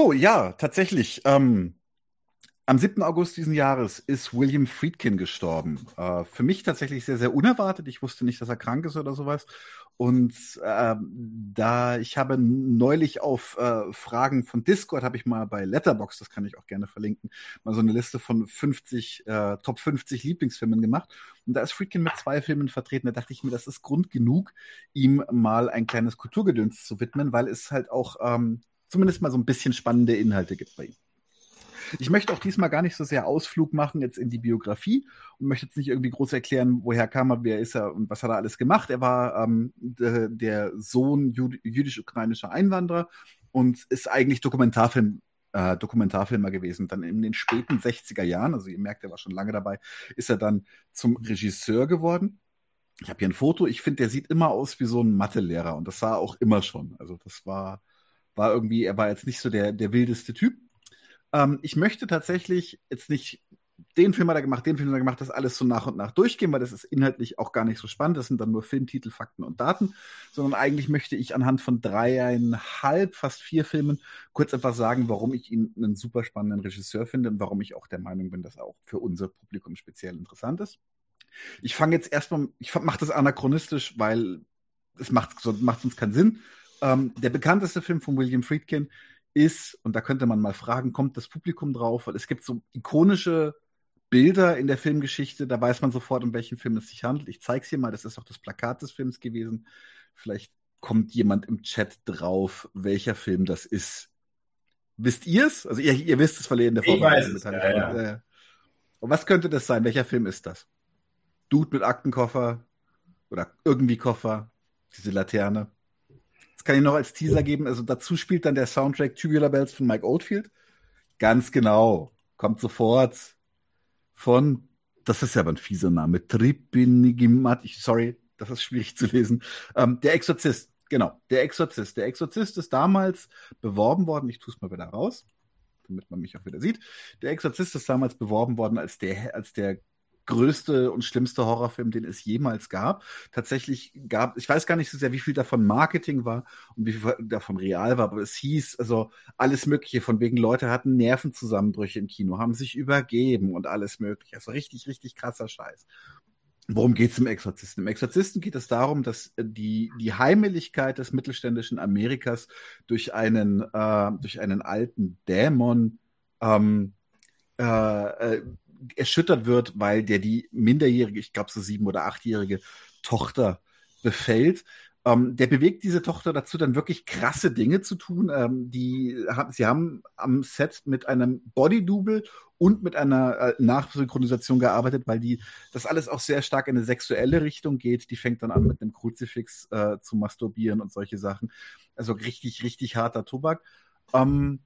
so, ja, tatsächlich. Ähm, am 7. August diesen Jahres ist William Friedkin gestorben. Äh, für mich tatsächlich sehr, sehr unerwartet. Ich wusste nicht, dass er krank ist oder sowas. Und äh, da ich habe neulich auf äh, Fragen von Discord, habe ich mal bei Letterbox, das kann ich auch gerne verlinken, mal so eine Liste von 50, äh, Top 50 Lieblingsfilmen gemacht. Und da ist Friedkin mit zwei Filmen vertreten. Da dachte ich mir, das ist Grund genug, ihm mal ein kleines Kulturgedöns zu widmen, weil es halt auch ähm, zumindest mal so ein bisschen spannende Inhalte gibt bei ihm. Ich möchte auch diesmal gar nicht so sehr Ausflug machen jetzt in die Biografie und möchte jetzt nicht irgendwie groß erklären, woher kam er, wer ist er und was hat er alles gemacht. Er war ähm, de, der Sohn jüd jüdisch-ukrainischer Einwanderer und ist eigentlich Dokumentarfilm äh, Dokumentarfilmer gewesen. Dann in den späten 60er Jahren, also ihr merkt, er war schon lange dabei, ist er dann zum Regisseur geworden. Ich habe hier ein Foto. Ich finde, der sieht immer aus wie so ein Mathelehrer und das sah auch immer schon. Also das war, war irgendwie, er war jetzt nicht so der, der wildeste Typ. Ähm, ich möchte tatsächlich jetzt nicht den Film hat er gemacht, den Film hat er gemacht, das alles so nach und nach durchgehen, weil das ist inhaltlich auch gar nicht so spannend. Das sind dann nur Filmtitel, Fakten und Daten, sondern eigentlich möchte ich anhand von dreieinhalb, fast vier Filmen kurz einfach sagen, warum ich ihn einen super spannenden Regisseur finde und warum ich auch der Meinung bin, dass er auch für unser Publikum speziell interessant ist. Ich fange jetzt erstmal, ich mache das anachronistisch, weil es macht, macht uns keinen Sinn. Ähm, der bekannteste Film von William Friedkin ist, und da könnte man mal fragen, kommt das Publikum drauf? Weil es gibt so ikonische Bilder in der Filmgeschichte, da weiß man sofort, um welchen Film es sich handelt. Ich zeige es hier mal, das ist auch das Plakat des Films gewesen. Vielleicht kommt jemand im Chat drauf, welcher Film das ist. Wisst ihr es? Also ihr, ihr wisst es, weil ihr in der Vorbereitung mit ja, ja. Äh, und was könnte das sein? Welcher Film ist das? Dude mit Aktenkoffer oder irgendwie Koffer, diese Laterne. Das kann ich noch als Teaser geben. Also dazu spielt dann der Soundtrack Tubular Bells von Mike Oldfield. Ganz genau. Kommt sofort von, das ist ja aber ein fieser Name, Tripinigimat. Sorry, das ist schwierig zu lesen. Ähm, der Exorzist. Genau, der Exorzist. Der Exorzist ist damals beworben worden. Ich tue es mal wieder raus, damit man mich auch wieder sieht. Der Exorzist ist damals beworben worden als der, als der größte und schlimmste Horrorfilm, den es jemals gab. Tatsächlich gab, ich weiß gar nicht so sehr, wie viel davon Marketing war und wie viel davon real war, aber es hieß also alles Mögliche, von wegen Leute hatten Nervenzusammenbrüche im Kino, haben sich übergeben und alles Mögliche. Also richtig, richtig krasser Scheiß. Worum geht es im Exorzisten? Im Exorzisten geht es darum, dass die, die Heimeligkeit des mittelständischen Amerikas durch einen, äh, durch einen alten Dämon ähm, äh, äh erschüttert wird, weil der die minderjährige, ich glaube so sieben- oder achtjährige Tochter befällt. Ähm, der bewegt diese Tochter dazu, dann wirklich krasse Dinge zu tun. Ähm, die, sie haben am Set mit einem Body-Double und mit einer äh, Nachsynchronisation gearbeitet, weil die das alles auch sehr stark in eine sexuelle Richtung geht. Die fängt dann an, mit einem Kruzifix äh, zu masturbieren und solche Sachen. Also richtig, richtig harter Tobak. Ähm,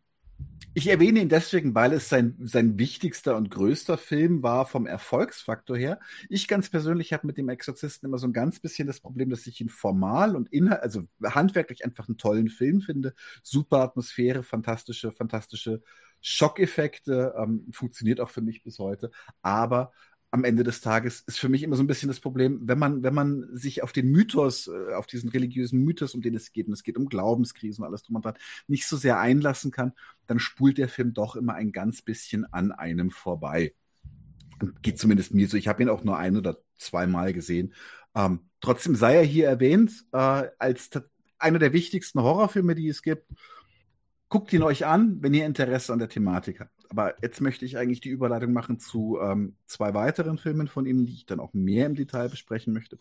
ich erwähne ihn deswegen, weil es sein, sein wichtigster und größter Film war vom Erfolgsfaktor her. Ich ganz persönlich habe mit dem Exorzisten immer so ein ganz bisschen das Problem, dass ich ihn formal und inhalt, also handwerklich einfach einen tollen Film finde. Super Atmosphäre, fantastische, fantastische Schockeffekte, ähm, funktioniert auch für mich bis heute. Aber am Ende des Tages ist für mich immer so ein bisschen das Problem, wenn man, wenn man sich auf den Mythos, äh, auf diesen religiösen Mythos, um den es geht, und es geht um Glaubenskrisen und alles drum und dran, nicht so sehr einlassen kann, dann spult der Film doch immer ein ganz bisschen an einem vorbei. Geht zumindest mir so. Ich habe ihn auch nur ein oder zweimal gesehen. Ähm, trotzdem sei er hier erwähnt äh, als einer der wichtigsten Horrorfilme, die es gibt. Guckt ihn euch an, wenn ihr Interesse an der Thematik habt. Aber jetzt möchte ich eigentlich die Überleitung machen zu ähm, zwei weiteren Filmen von ihm, die ich dann auch mehr im Detail besprechen möchte.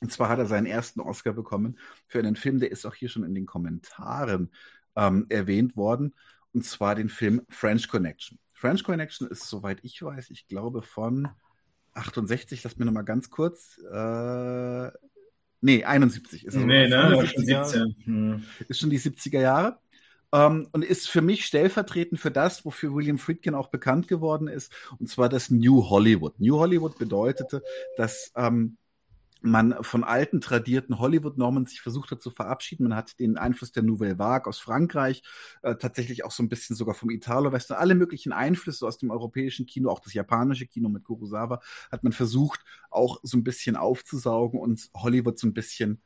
Und zwar hat er seinen ersten Oscar bekommen für einen Film, der ist auch hier schon in den Kommentaren ähm, erwähnt worden. Und zwar den Film French Connection. French Connection ist, soweit ich weiß, ich glaube von 68, lass mir nochmal ganz kurz. Äh, nee, 71 ist es. Nee, ne? Schon 17. Hm. Ist schon die 70er Jahre. Ähm, und ist für mich stellvertretend für das, wofür William Friedkin auch bekannt geworden ist, und zwar das New Hollywood. New Hollywood bedeutete, dass ähm, man von alten, tradierten Hollywood-Normen sich versucht hat zu verabschieden. Man hat den Einfluss der Nouvelle Vague aus Frankreich, äh, tatsächlich auch so ein bisschen sogar vom Italo-Western, alle möglichen Einflüsse aus dem europäischen Kino, auch das japanische Kino mit Kurosawa, hat man versucht auch so ein bisschen aufzusaugen und Hollywood so ein bisschen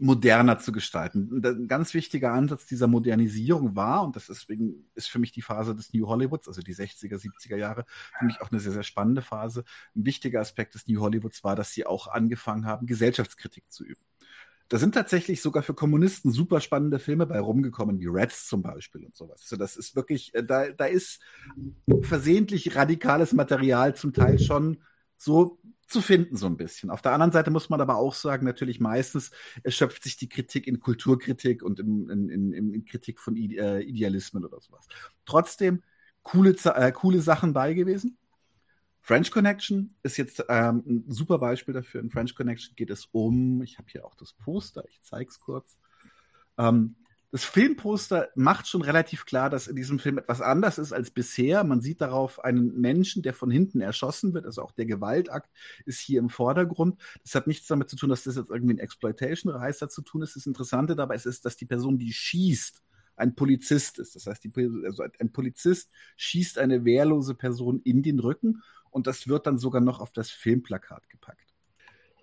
moderner zu gestalten. Ein ganz wichtiger Ansatz dieser Modernisierung war, und das deswegen ist für mich die Phase des New Hollywoods, also die 60er, 70er Jahre, für mich auch eine sehr, sehr spannende Phase. Ein wichtiger Aspekt des New Hollywoods war, dass sie auch angefangen haben, Gesellschaftskritik zu üben. Da sind tatsächlich sogar für Kommunisten super spannende Filme bei rumgekommen, wie Reds zum Beispiel und sowas. Also das ist wirklich, äh, da, da ist versehentlich radikales Material zum Teil schon so zu finden, so ein bisschen. Auf der anderen Seite muss man aber auch sagen, natürlich meistens erschöpft sich die Kritik in Kulturkritik und in, in, in, in Kritik von äh, Idealismen oder sowas. Trotzdem coole, äh, coole Sachen bei gewesen. French Connection ist jetzt ähm, ein super Beispiel dafür. In French Connection geht es um, ich habe hier auch das Poster, ich zeige es kurz. Ähm, das Filmposter macht schon relativ klar, dass in diesem Film etwas anders ist als bisher. Man sieht darauf einen Menschen, der von hinten erschossen wird. Also auch der Gewaltakt ist hier im Vordergrund. Das hat nichts damit zu tun, dass das jetzt irgendwie ein Exploitation-Reißer zu tun ist. Das Interessante dabei ist, ist, dass die Person, die schießt, ein Polizist ist. Das heißt, die, also ein Polizist schießt eine wehrlose Person in den Rücken und das wird dann sogar noch auf das Filmplakat gepackt.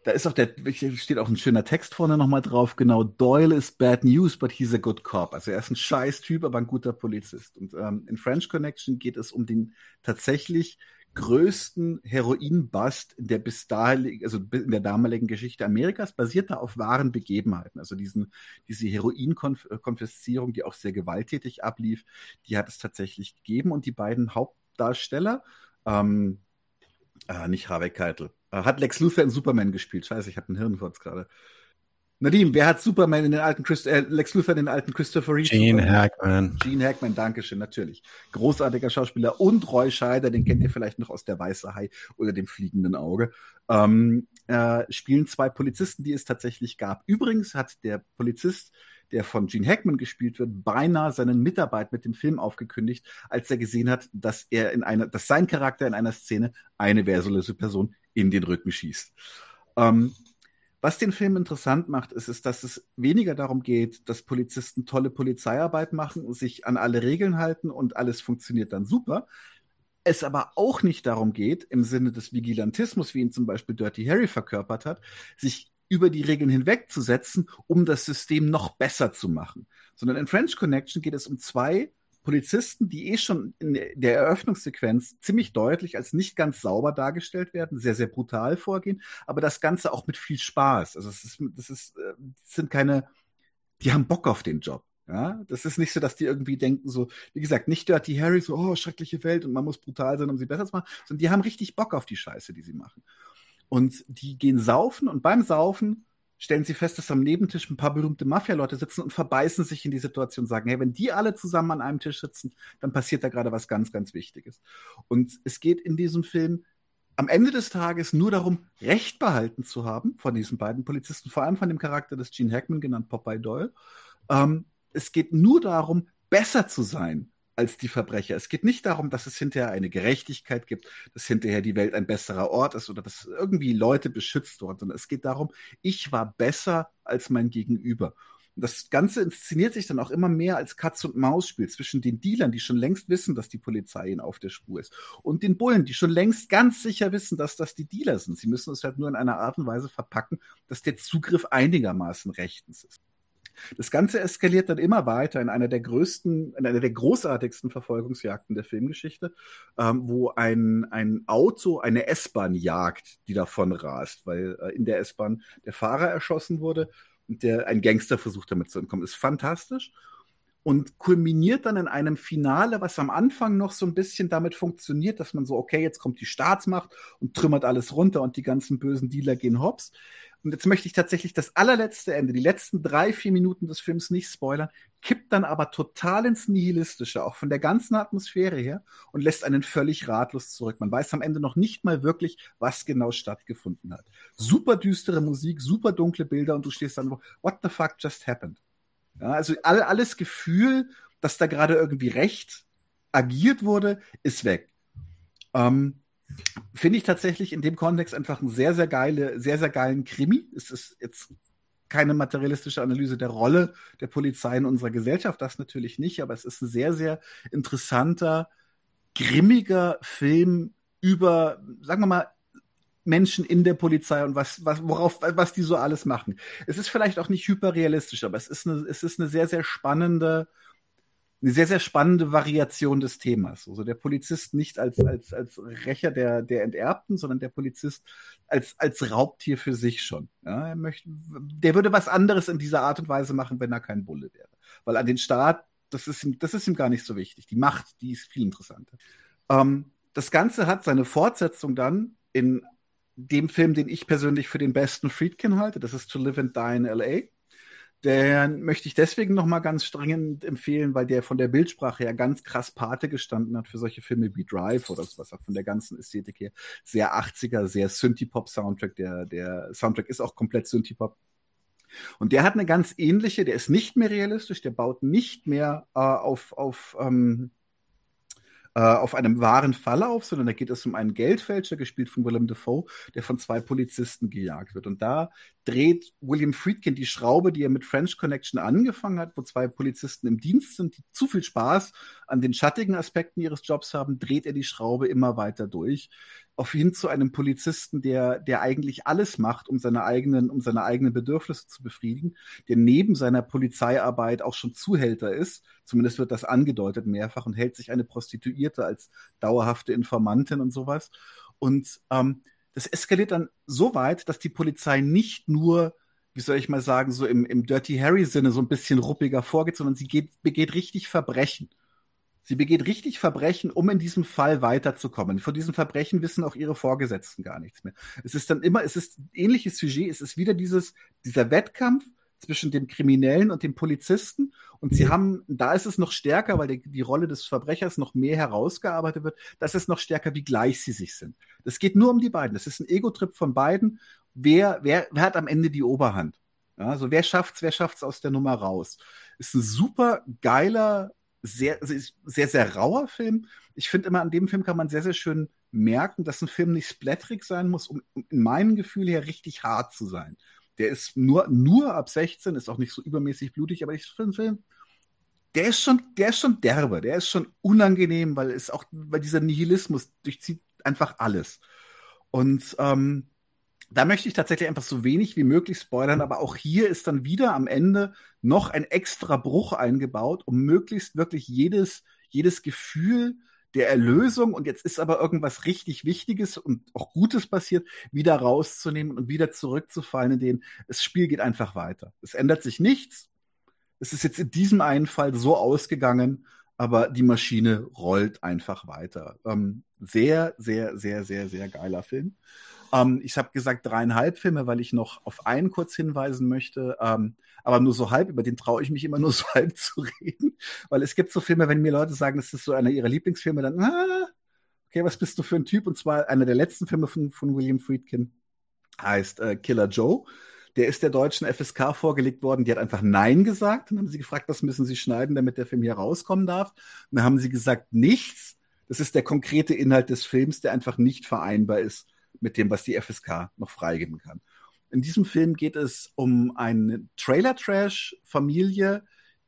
Da ist auch der, steht auch ein schöner Text vorne nochmal drauf, genau, Doyle is bad news, but he's a good cop. Also er ist ein scheiß Typ, aber ein guter Polizist. Und ähm, in French Connection geht es um den tatsächlich größten Heroin-Bust in der bis dahin, also in der damaligen Geschichte Amerikas, basierte auf wahren Begebenheiten. Also diesen, diese Heroin-Konfiszierung, die auch sehr gewalttätig ablief, die hat es tatsächlich gegeben. Und die beiden Hauptdarsteller, ähm, äh, nicht Harvey Keitel, äh, hat Lex Luthor in Superman gespielt. Scheiße, ich habe einen Hirnfurz gerade. Nadim, wer hat Superman in den alten Christ äh, Lex Luthor in den alten Christopher Reeve? Gene Hackman. Gene Hackman, Dankeschön, natürlich. Großartiger Schauspieler und Roy Scheider, den kennt ihr vielleicht noch aus der Weiße Hai oder dem fliegenden Auge. Ähm, äh, spielen zwei Polizisten, die es tatsächlich gab. Übrigens hat der Polizist der von Gene Hackman gespielt wird, beinahe seinen Mitarbeit mit dem Film aufgekündigt, als er gesehen hat, dass er in einer, dass sein Charakter in einer Szene eine wehrlose Person in den Rücken schießt. Ähm, was den Film interessant macht, ist, ist, dass es weniger darum geht, dass Polizisten tolle Polizeiarbeit machen sich an alle Regeln halten und alles funktioniert dann super. Es aber auch nicht darum geht, im Sinne des Vigilantismus, wie ihn zum Beispiel Dirty Harry verkörpert hat, sich über die Regeln hinwegzusetzen, um das System noch besser zu machen. Sondern in French Connection geht es um zwei Polizisten, die eh schon in der Eröffnungssequenz ziemlich deutlich als nicht ganz sauber dargestellt werden, sehr, sehr brutal vorgehen, aber das Ganze auch mit viel Spaß. Also es ist, das ist, äh, sind keine, die haben Bock auf den Job. Ja, das ist nicht so, dass die irgendwie denken, so, wie gesagt, nicht Dirty Harry, so, oh, schreckliche Welt und man muss brutal sein, um sie besser zu machen, sondern die haben richtig Bock auf die Scheiße, die sie machen. Und die gehen saufen und beim Saufen stellen sie fest, dass am Nebentisch ein paar berühmte Mafia-Leute sitzen und verbeißen sich in die Situation und sagen, hey, wenn die alle zusammen an einem Tisch sitzen, dann passiert da gerade was ganz, ganz Wichtiges. Und es geht in diesem Film am Ende des Tages nur darum, Recht behalten zu haben von diesen beiden Polizisten, vor allem von dem Charakter des Gene Hackman, genannt Popeye Doyle. Ähm, es geht nur darum, besser zu sein als die Verbrecher. Es geht nicht darum, dass es hinterher eine Gerechtigkeit gibt, dass hinterher die Welt ein besserer Ort ist oder dass irgendwie Leute beschützt wurden, sondern es geht darum, ich war besser als mein Gegenüber. Das Ganze inszeniert sich dann auch immer mehr als Katz- und Maus-Spiel zwischen den Dealern, die schon längst wissen, dass die Polizei ihnen auf der Spur ist, und den Bullen, die schon längst ganz sicher wissen, dass das die Dealer sind. Sie müssen es halt nur in einer Art und Weise verpacken, dass der Zugriff einigermaßen rechtens ist. Das Ganze eskaliert dann immer weiter in einer der größten, in einer der großartigsten Verfolgungsjagden der Filmgeschichte, ähm, wo ein, ein Auto eine S-Bahn jagt, die davon rast, weil äh, in der S-Bahn der Fahrer erschossen wurde und der, ein Gangster versucht damit zu entkommen. Ist fantastisch und kulminiert dann in einem Finale, was am Anfang noch so ein bisschen damit funktioniert, dass man so, okay, jetzt kommt die Staatsmacht und trümmert alles runter und die ganzen bösen Dealer gehen hops. Und jetzt möchte ich tatsächlich das allerletzte Ende, die letzten drei, vier Minuten des Films nicht spoilern, kippt dann aber total ins Nihilistische, auch von der ganzen Atmosphäre her, und lässt einen völlig ratlos zurück. Man weiß am Ende noch nicht mal wirklich, was genau stattgefunden hat. Super düstere Musik, super dunkle Bilder und du stehst dann, what the fuck just happened? Ja, also all, alles Gefühl, dass da gerade irgendwie recht agiert wurde, ist weg. Ähm, Finde ich tatsächlich in dem Kontext einfach einen sehr, sehr geile, sehr, sehr geilen Krimi. Es ist jetzt keine materialistische Analyse der Rolle der Polizei in unserer Gesellschaft, das natürlich nicht, aber es ist ein sehr, sehr interessanter, grimmiger Film über, sagen wir mal, Menschen in der Polizei und was, was, worauf, was die so alles machen. Es ist vielleicht auch nicht hyperrealistisch, aber es ist eine, es ist eine sehr, sehr spannende, eine sehr, sehr spannende Variation des Themas. Also der Polizist nicht als, als, als Rächer der, der Enterbten, sondern der Polizist als, als Raubtier für sich schon. Ja, er möchte, der würde was anderes in dieser Art und Weise machen, wenn er kein Bulle wäre. Weil an den Staat, das ist ihm, das ist ihm gar nicht so wichtig. Die Macht, die ist viel interessanter. Ähm, das Ganze hat seine Fortsetzung dann in dem Film, den ich persönlich für den besten Friedkin halte. Das ist To Live and Die in L.A. Den möchte ich deswegen nochmal ganz strengend empfehlen, weil der von der Bildsprache her ganz krass Pate gestanden hat für solche Filme wie Drive oder auch von der ganzen Ästhetik her. Sehr 80er, sehr Synthie-Pop-Soundtrack. Der, der Soundtrack ist auch komplett Synthie-Pop. Und der hat eine ganz ähnliche, der ist nicht mehr realistisch, der baut nicht mehr äh, auf, auf ähm, äh, auf einem wahren Fall auf, sondern da geht es um einen Geldfälscher, gespielt von Willem Dafoe, der von zwei Polizisten gejagt wird. Und da dreht William Friedkin die Schraube, die er mit French Connection angefangen hat, wo zwei Polizisten im Dienst sind, die zu viel Spaß an den schattigen Aspekten ihres Jobs haben, dreht er die Schraube immer weiter durch auf hin zu einem Polizisten, der, der eigentlich alles macht, um seine eigenen, um seine eigenen Bedürfnisse zu befriedigen, der neben seiner Polizeiarbeit auch schon Zuhälter ist. Zumindest wird das angedeutet mehrfach und hält sich eine Prostituierte als dauerhafte Informantin und sowas. Und ähm, das eskaliert dann so weit, dass die Polizei nicht nur wie soll ich mal sagen, so im, im Dirty Harry-Sinne so ein bisschen ruppiger vorgeht, sondern sie geht, begeht richtig Verbrechen. Sie begeht richtig Verbrechen, um in diesem Fall weiterzukommen. Von diesem Verbrechen wissen auch ihre Vorgesetzten gar nichts mehr. Es ist dann immer, es ist ähnliches Sujet, es ist wieder dieses, dieser Wettkampf zwischen dem Kriminellen und dem Polizisten. Und sie haben, da ist es noch stärker, weil die, die Rolle des Verbrechers noch mehr herausgearbeitet wird, das ist noch stärker, wie gleich sie sich sind. Es geht nur um die beiden. Das ist ein Ego-Trip von beiden. Wer, wer, wer hat am Ende die Oberhand? Ja, also wer schafft's, wer schafft's aus der Nummer raus? Ist ein super geiler sehr, sehr, sehr rauer Film. Ich finde immer, an dem Film kann man sehr, sehr schön merken, dass ein Film nicht splatterig sein muss, um in meinem Gefühl her richtig hart zu sein. Der ist nur, nur ab 16, ist auch nicht so übermäßig blutig, aber ich finde der ist schon, der ist schon derbe, der ist schon unangenehm, weil es auch, weil dieser Nihilismus durchzieht einfach alles. Und ähm, da möchte ich tatsächlich einfach so wenig wie möglich spoilern, aber auch hier ist dann wieder am Ende noch ein extra Bruch eingebaut, um möglichst wirklich jedes, jedes Gefühl der Erlösung und jetzt ist aber irgendwas richtig Wichtiges und auch Gutes passiert, wieder rauszunehmen und wieder zurückzufallen, in den das Spiel geht einfach weiter. Es ändert sich nichts. Es ist jetzt in diesem einen Fall so ausgegangen, aber die Maschine rollt einfach weiter. Ähm, sehr, sehr, sehr, sehr, sehr geiler Film. Ähm, ich habe gesagt dreieinhalb Filme, weil ich noch auf einen kurz hinweisen möchte, ähm, aber nur so halb, über den traue ich mich immer nur so halb zu reden, weil es gibt so Filme, wenn mir Leute sagen, das ist so einer ihrer Lieblingsfilme, dann, ah, okay, was bist du für ein Typ? Und zwar einer der letzten Filme von, von William Friedkin heißt äh, Killer Joe. Der ist der deutschen FSK vorgelegt worden. Die hat einfach Nein gesagt. Dann haben sie gefragt, was müssen sie schneiden, damit der Film hier rauskommen darf. Und dann haben sie gesagt, nichts. Das ist der konkrete Inhalt des Films, der einfach nicht vereinbar ist mit dem, was die FSK noch freigeben kann. In diesem Film geht es um eine Trailer-Trash-Familie,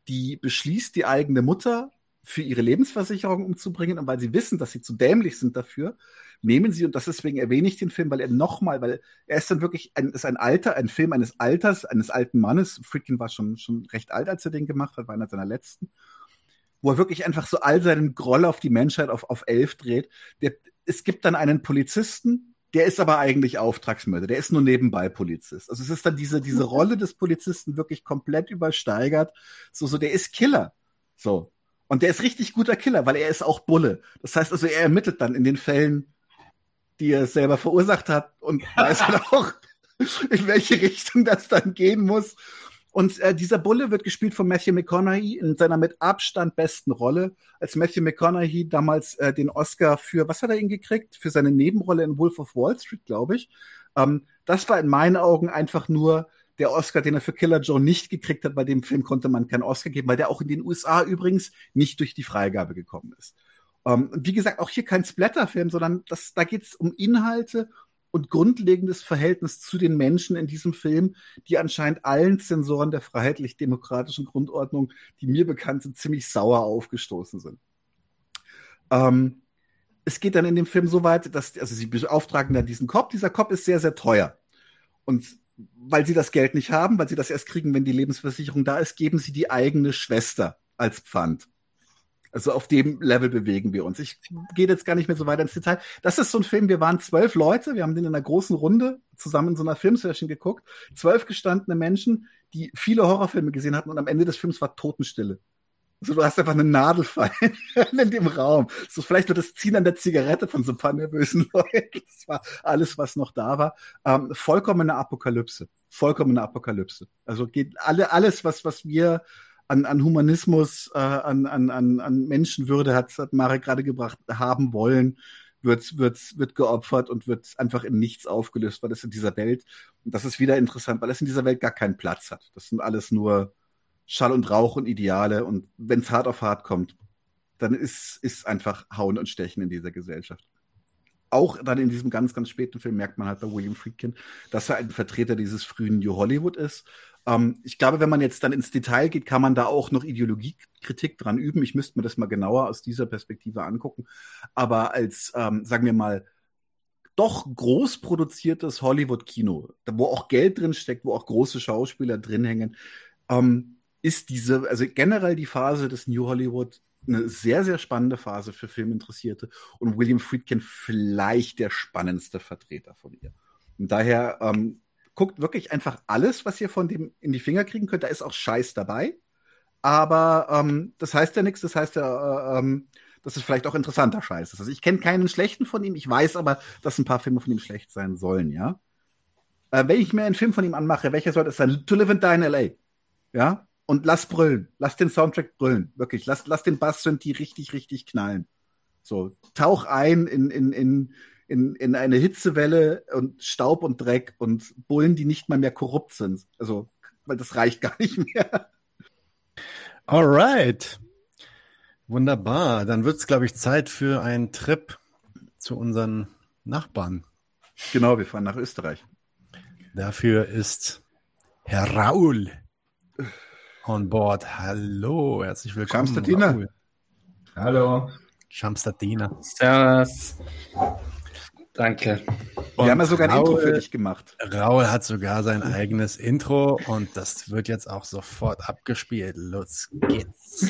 die beschließt, die eigene Mutter für ihre Lebensversicherung umzubringen. Und weil sie wissen, dass sie zu dämlich sind dafür, nehmen sie, und das deswegen erwähne ich den Film, weil er nochmal, weil er ist dann wirklich ein, ist ein Alter, ein Film eines Alters, eines alten Mannes. Friedkin war schon, schon recht alt, als er den gemacht hat, war einer seiner letzten. Wo er wirklich einfach so all seinen Groll auf die Menschheit auf, auf elf dreht. Der, es gibt dann einen Polizisten, der ist aber eigentlich Auftragsmörder, der ist nur nebenbei Polizist. Also es ist dann diese, diese Rolle des Polizisten wirklich komplett übersteigert. So, so, der ist Killer. So. Und der ist richtig guter Killer, weil er ist auch Bulle. Das heißt also, er ermittelt dann in den Fällen, die er selber verursacht hat und weiß dann auch, in welche Richtung das dann gehen muss. Und äh, dieser Bulle wird gespielt von Matthew McConaughey in seiner mit Abstand besten Rolle. Als Matthew McConaughey damals äh, den Oscar für, was hat er ihn gekriegt? Für seine Nebenrolle in Wolf of Wall Street, glaube ich. Ähm, das war in meinen Augen einfach nur der Oscar, den er für Killer Joe nicht gekriegt hat. Bei dem Film konnte man keinen Oscar geben, weil der auch in den USA übrigens nicht durch die Freigabe gekommen ist. Ähm, wie gesagt, auch hier kein Splatter-Film, sondern das, da geht es um Inhalte und grundlegendes Verhältnis zu den Menschen in diesem Film, die anscheinend allen Zensoren der freiheitlich-demokratischen Grundordnung, die mir bekannt sind, ziemlich sauer aufgestoßen sind. Ähm, es geht dann in dem Film so weit, dass, also sie beauftragen dann diesen Cop. Dieser Cop ist sehr, sehr teuer. Und weil sie das Geld nicht haben, weil sie das erst kriegen, wenn die Lebensversicherung da ist, geben sie die eigene Schwester als Pfand. Also auf dem Level bewegen wir uns. Ich gehe jetzt gar nicht mehr so weiter ins Detail. Das ist so ein Film, wir waren zwölf Leute, wir haben den in einer großen Runde zusammen in so einer Filmsession geguckt. Zwölf gestandene Menschen, die viele Horrorfilme gesehen hatten und am Ende des Films war Totenstille. Also du hast einfach eine Nadel fallen in dem Raum. So vielleicht nur das Ziehen an der Zigarette von so ein paar nervösen Leuten. Das war alles, was noch da war. Ähm, vollkommene Apokalypse. Vollkommene Apokalypse. Also geht alle, alles, was, was wir an, an Humanismus, äh, an, an, an, an Menschenwürde hat, hat Marek gerade gebracht, haben wollen, wird, wird, wird geopfert und wird einfach in nichts aufgelöst, weil es in dieser Welt, und das ist wieder interessant, weil es in dieser Welt gar keinen Platz hat. Das sind alles nur Schall und Rauch und Ideale. Und wenn es hart auf hart kommt, dann ist, ist einfach Hauen und Stechen in dieser Gesellschaft. Auch dann in diesem ganz, ganz späten Film merkt man halt bei William Friedkin, dass er ein Vertreter dieses frühen New Hollywood ist. Ähm, ich glaube, wenn man jetzt dann ins Detail geht, kann man da auch noch Ideologiekritik dran üben. Ich müsste mir das mal genauer aus dieser Perspektive angucken. Aber als, ähm, sagen wir mal, doch groß produziertes Hollywood-Kino, wo auch Geld drin steckt, wo auch große Schauspieler drin hängen, ähm, ist diese, also generell die Phase des New Hollywood eine sehr, sehr spannende Phase für Filminteressierte und William Friedkin vielleicht der spannendste Vertreter von ihr. Und daher ähm, guckt wirklich einfach alles, was ihr von dem in die Finger kriegen könnt. Da ist auch Scheiß dabei. Aber ähm, das heißt ja nichts, das heißt ja, äh, ähm, dass es vielleicht auch interessanter Scheiß ist. Also ich kenne keinen schlechten von ihm, ich weiß aber, dass ein paar Filme von ihm schlecht sein sollen, ja. Äh, wenn ich mir einen Film von ihm anmache, welcher sollte es sein? To Live and Die in L.A. Ja, und lass brüllen. Lass den Soundtrack brüllen. Wirklich. Lass, lass den Bass die richtig, richtig knallen. So, tauch ein in, in, in, in, in eine Hitzewelle und Staub und Dreck und Bullen, die nicht mal mehr korrupt sind. Also, weil das reicht gar nicht mehr. Alright. Wunderbar. Dann wird es, glaube ich, Zeit für einen Trip zu unseren Nachbarn. Genau, wir fahren nach Österreich. Dafür ist Herr Raul on board. Hallo, herzlich willkommen. Schamstadina. Hallo. Schamstadina. Servus. Danke. Und Wir haben ja sogar ein Raul, Intro für dich gemacht. Raul hat sogar sein eigenes Intro und das wird jetzt auch sofort abgespielt. Los geht's.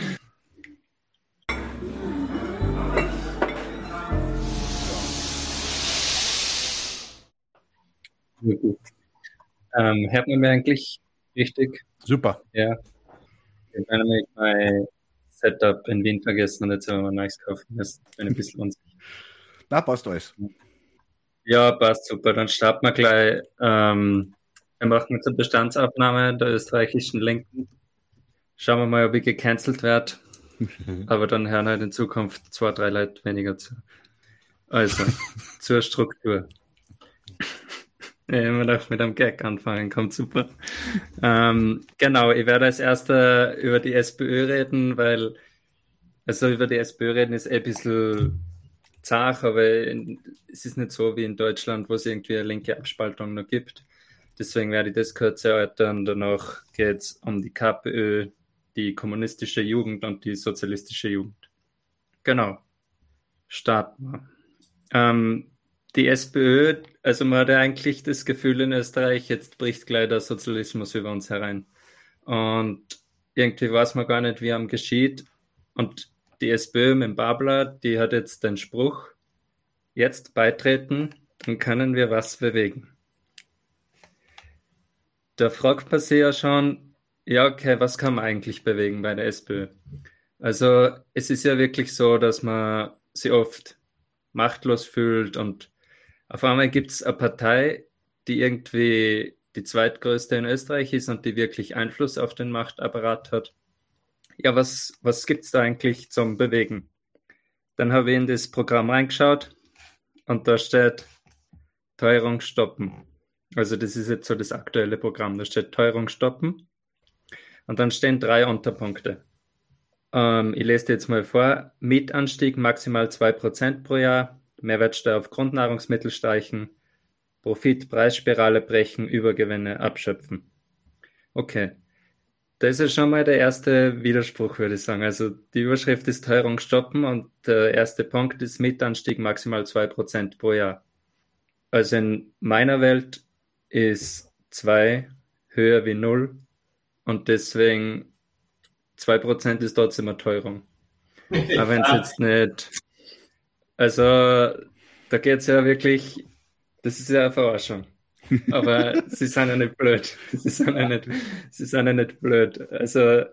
Ähm, hört man mir eigentlich richtig? Super. Ja. Ich habe nämlich mein Setup in Wien vergessen und jetzt haben wir neues kaufen müssen. Bin ein bisschen unsicher. Na, passt alles. Ja, passt super. Dann starten wir gleich. Ähm, wir machen jetzt eine Bestandsaufnahme der österreichischen Linken. Schauen wir mal, ob ich gecancelt werde. Aber dann hören halt in Zukunft zwei, drei Leute weniger zu. Also, zur Struktur. Immer noch mit einem Gag anfangen, kommt super. ähm, genau, ich werde als erster über die SPÖ reden, weil, also über die SPÖ reden ist eh ein bisschen zart, aber es ist nicht so wie in Deutschland, wo es irgendwie eine linke Abspaltung noch gibt. Deswegen werde ich das kurz erörtern. Danach geht es um die KPÖ, die kommunistische Jugend und die sozialistische Jugend. Genau. Starten wir. Ähm, die SPÖ, also man hat ja eigentlich das Gefühl in Österreich, jetzt bricht gleich der Sozialismus über uns herein. Und irgendwie weiß man gar nicht, wie am geschieht. Und die SPÖ mit Babler, die hat jetzt den Spruch, jetzt beitreten, dann können wir was bewegen. Da fragt man sich ja schon, ja, okay, was kann man eigentlich bewegen bei der SPÖ? Also es ist ja wirklich so, dass man sie oft machtlos fühlt und auf einmal gibt es eine Partei, die irgendwie die zweitgrößte in Österreich ist und die wirklich Einfluss auf den Machtapparat hat. Ja, was, was gibt es da eigentlich zum Bewegen? Dann habe ich in das Programm reingeschaut und da steht Teuerung stoppen. Also das ist jetzt so das aktuelle Programm. Da steht Teuerung stoppen und dann stehen drei Unterpunkte. Ähm, ich lese dir jetzt mal vor. Mietanstieg maximal 2% pro Jahr, Mehrwertsteuer auf Grundnahrungsmittel streichen, Profit-Preisspirale brechen, Übergewinne abschöpfen. Okay. Das ist schon mal der erste Widerspruch, würde ich sagen. Also die Überschrift ist Teuerung stoppen und der erste Punkt ist Mietanstieg maximal 2% pro Jahr. Also in meiner Welt ist 2 höher wie 0 und deswegen 2% ist trotzdem eine Teuerung. Aber wenn es jetzt nicht. Also da geht es ja wirklich, das ist ja eine Verarschung. Aber sie sind ja nicht blöd. Sie sind ja nicht, sie sind ja nicht blöd. Also,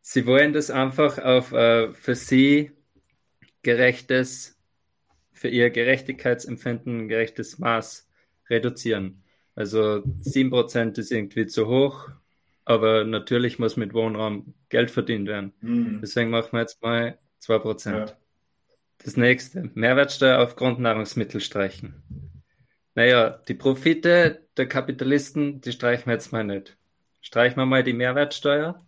sie wollen das einfach auf äh, für sie gerechtes, für ihr Gerechtigkeitsempfinden gerechtes Maß reduzieren. Also 7% ist irgendwie zu hoch, aber natürlich muss mit Wohnraum Geld verdient werden. Mhm. Deswegen machen wir jetzt mal 2%. Ja. Das nächste, Mehrwertsteuer auf Grundnahrungsmittel streichen. Naja, die Profite der Kapitalisten, die streichen wir jetzt mal nicht. Streichen wir mal die Mehrwertsteuer.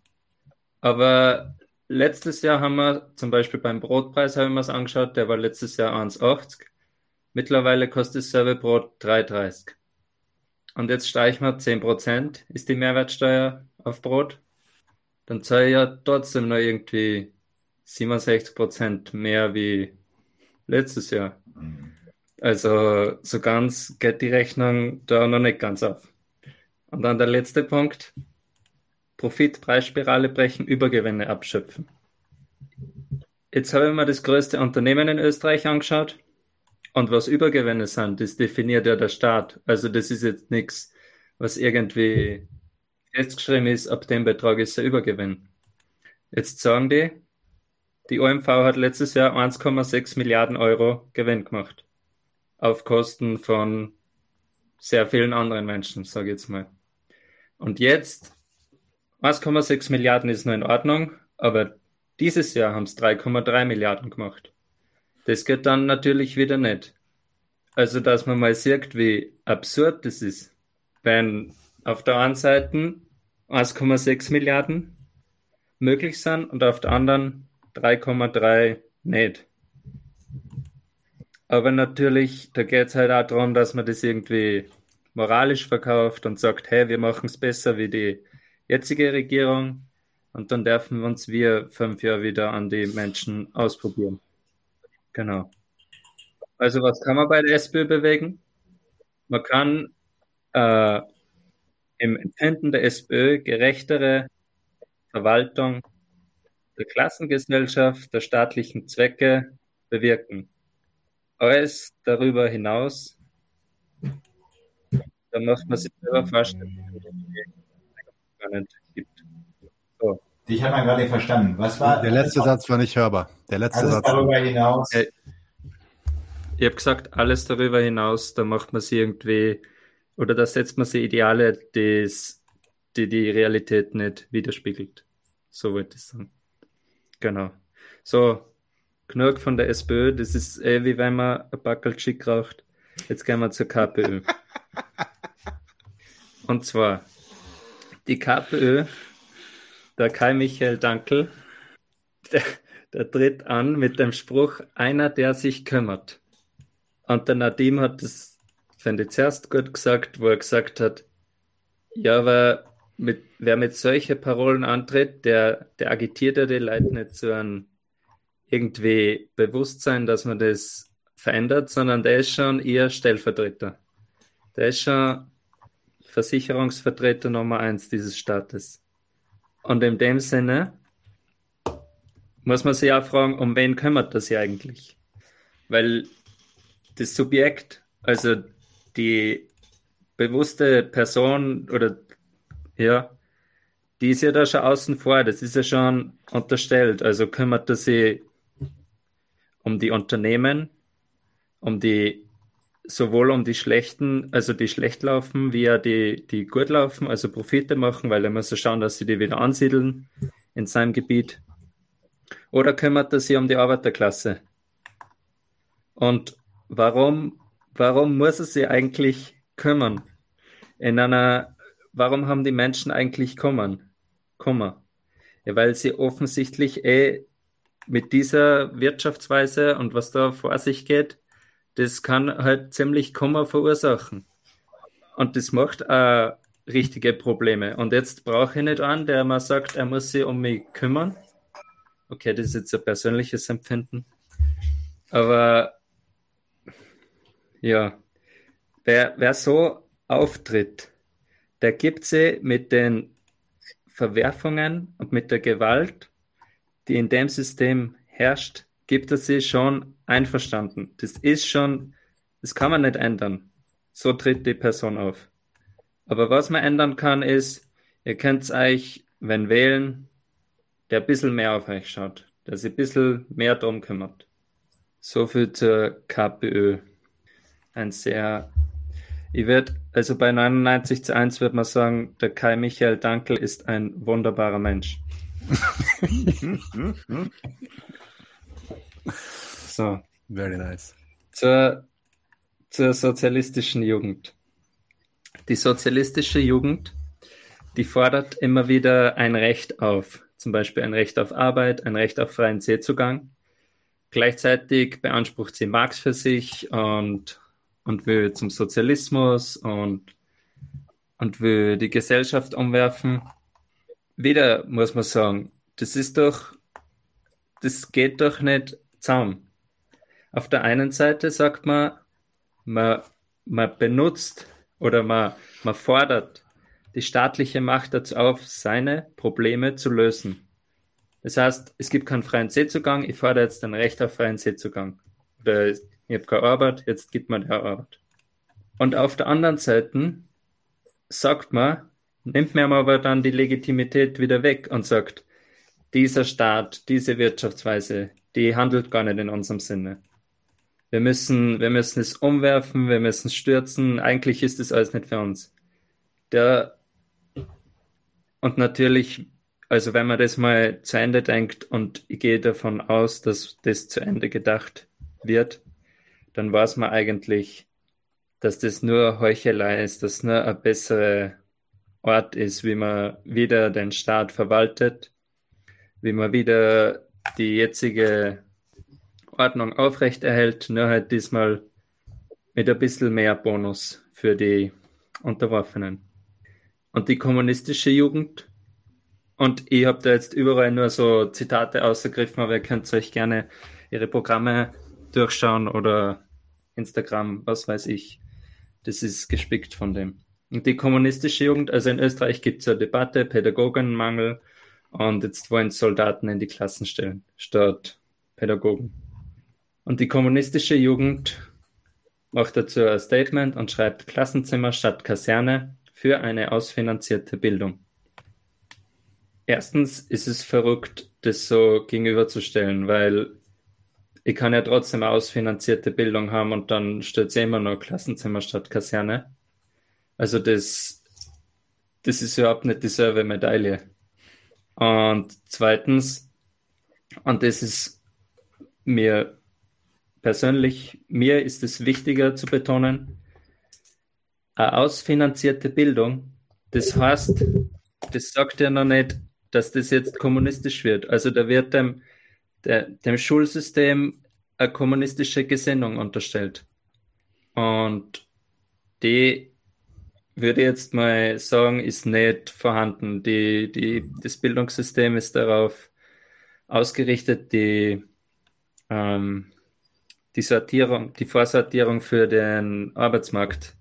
Aber letztes Jahr haben wir, zum Beispiel beim Brotpreis haben wir es angeschaut, der war letztes Jahr 1,80. Mittlerweile kostet dasselbe Brot 3,30. Und jetzt streichen wir 10%, ist die Mehrwertsteuer auf Brot. Dann zahle ich ja trotzdem noch irgendwie 67% mehr wie letztes Jahr. Mhm. Also so ganz geht die Rechnung da noch nicht ganz auf. Und dann der letzte Punkt. Profitpreisspirale brechen, Übergewinne abschöpfen. Jetzt habe ich mir das größte Unternehmen in Österreich angeschaut. Und was Übergewinne sind, das definiert ja der Staat. Also das ist jetzt nichts, was irgendwie festgeschrieben ist, ab dem Betrag ist der Übergewinn. Jetzt sagen die, die OMV hat letztes Jahr 1,6 Milliarden Euro Gewinn gemacht auf Kosten von sehr vielen anderen Menschen, sage ich jetzt mal. Und jetzt 1,6 Milliarden ist noch in Ordnung, aber dieses Jahr haben es 3,3 Milliarden gemacht. Das geht dann natürlich wieder nicht. Also, dass man mal sieht, wie absurd das ist, wenn auf der einen Seite 1,6 Milliarden möglich sind und auf der anderen 3,3 nicht. Aber natürlich, da geht es halt auch darum, dass man das irgendwie moralisch verkauft und sagt, hey, wir machen es besser wie die jetzige Regierung und dann dürfen wir uns wir fünf Jahre wieder an die Menschen ausprobieren. Genau. Also was kann man bei der SPÖ bewegen? Man kann äh, im Empfinden der SPÖ gerechtere Verwaltung der Klassengesellschaft, der staatlichen Zwecke bewirken alles darüber hinaus, da muss man sich selber vorstellen, gar nicht gibt. So. Dich hat man gerade nicht verstanden. Was war? Der letzte Satz war nicht hörbar. Der letzte alles Satz. darüber hinaus. Äh, ich habe gesagt, alles darüber hinaus, da macht man sie irgendwie, oder da setzt man sie Ideale, die's, die die Realität nicht widerspiegelt. So wollte ich sagen. Genau. So, genug von der SPÖ. Das ist eh wie wenn man ein Backel Schick raucht. Jetzt gehen wir zur KPÖ. Und zwar die KPÖ, der Kai Michael Dankel, der, der tritt an mit dem Spruch, einer, der sich kümmert. Und der Nadim hat das, finde ich, zuerst gut gesagt, wo er gesagt hat, ja, aber mit, wer mit solchen Parolen antritt, der, der agitiert ja die Leute nicht zu einem irgendwie Bewusstsein, dass man das verändert, sondern der ist schon eher Stellvertreter. Der ist schon Versicherungsvertreter Nummer eins dieses Staates. Und in dem Sinne muss man sich auch fragen, um wen kümmert das hier eigentlich? Weil das Subjekt, also die bewusste Person oder ja, die ist ja da schon außen vor, das ist ja schon unterstellt. Also kümmert er sich um die Unternehmen, um die sowohl um die schlechten, also die schlecht laufen, wie ja die, die gut laufen, also Profite machen, weil er muss so schauen, dass sie die wieder ansiedeln in seinem Gebiet. Oder kümmert er sich um die Arbeiterklasse? Und warum, warum muss er sich eigentlich kümmern? In einer, warum haben die Menschen eigentlich kommen? Kummer? Ja, weil sie offensichtlich eh mit dieser Wirtschaftsweise und was da vor sich geht, das kann halt ziemlich Kummer verursachen. Und das macht eine richtige Probleme. Und jetzt brauche ich nicht einen, der mir sagt, er muss sich um mich kümmern. Okay, das ist jetzt ein persönliches Empfinden. Aber ja, wer, wer so auftritt, der gibt sie mit den Verwerfungen und mit der Gewalt, die in dem System herrscht, gibt er sie schon einverstanden. Das ist schon, das kann man nicht ändern. So tritt die Person auf. Aber was man ändern kann, ist, ihr könnt euch, wenn wählen, der ein bisschen mehr auf euch schaut, der sich ein bisschen mehr drum kümmert. So viel zur KPÖ. Ein sehr, ich würde, also bei 99 zu 1 würde man sagen, der Kai Michael Dankel ist ein wunderbarer Mensch. so. Very nice. Zur, zur sozialistischen Jugend. Die sozialistische Jugend, die fordert immer wieder ein Recht auf, zum Beispiel ein Recht auf Arbeit, ein Recht auf freien Seezugang. Gleichzeitig beansprucht sie Marx für sich und, und will zum Sozialismus und, und will die Gesellschaft umwerfen. Wieder muss man sagen, das ist doch, das geht doch nicht zusammen. Auf der einen Seite sagt man, man, man benutzt oder man, man fordert die staatliche Macht dazu auf, seine Probleme zu lösen. Das heißt, es gibt keinen freien Seezugang, ich fordere jetzt ein Recht auf freien Seezugang. Oder ich habe keine Arbeit, jetzt gibt man der Arbeit. Und auf der anderen Seite sagt man, nimmt mir aber dann die Legitimität wieder weg und sagt, dieser Staat, diese Wirtschaftsweise, die handelt gar nicht in unserem Sinne. Wir müssen, wir müssen es umwerfen, wir müssen es stürzen. Eigentlich ist das alles nicht für uns. Der, und natürlich, also wenn man das mal zu Ende denkt und ich gehe davon aus, dass das zu Ende gedacht wird, dann weiß man eigentlich, dass das nur Heuchelei ist, dass nur ein besserer Ort ist, wie man wieder den Staat verwaltet, wie man wieder die jetzige Ordnung aufrechterhält, nur halt diesmal mit ein bisschen mehr Bonus für die Unterworfenen. Und die kommunistische Jugend, und ich habe da jetzt überall nur so Zitate ausgegriffen, aber ihr könnt euch gerne ihre Programme durchschauen oder Instagram, was weiß ich. Das ist gespickt von dem. Und die kommunistische Jugend, also in Österreich gibt es eine Debatte, Pädagogenmangel, und jetzt wollen Soldaten in die Klassen stellen, statt Pädagogen. Und die kommunistische Jugend macht dazu ein Statement und schreibt Klassenzimmer statt Kaserne für eine ausfinanzierte Bildung. Erstens ist es verrückt, das so gegenüberzustellen, weil ich kann ja trotzdem eine ausfinanzierte Bildung haben und dann steht es immer noch Klassenzimmer statt Kaserne. Also das, das ist überhaupt nicht dieselbe Medaille. Und zweitens, und das ist mir persönlich, mir ist es wichtiger zu betonen, eine ausfinanzierte Bildung, das heißt, das sagt ja noch nicht, dass das jetzt kommunistisch wird. Also da wird dem, der, dem Schulsystem eine kommunistische Gesinnung unterstellt. Und die würde jetzt mal sagen, ist nicht vorhanden. Die, die, das Bildungssystem ist darauf ausgerichtet, die ähm, die Sortierung, die Vorsortierung für den Arbeitsmarkt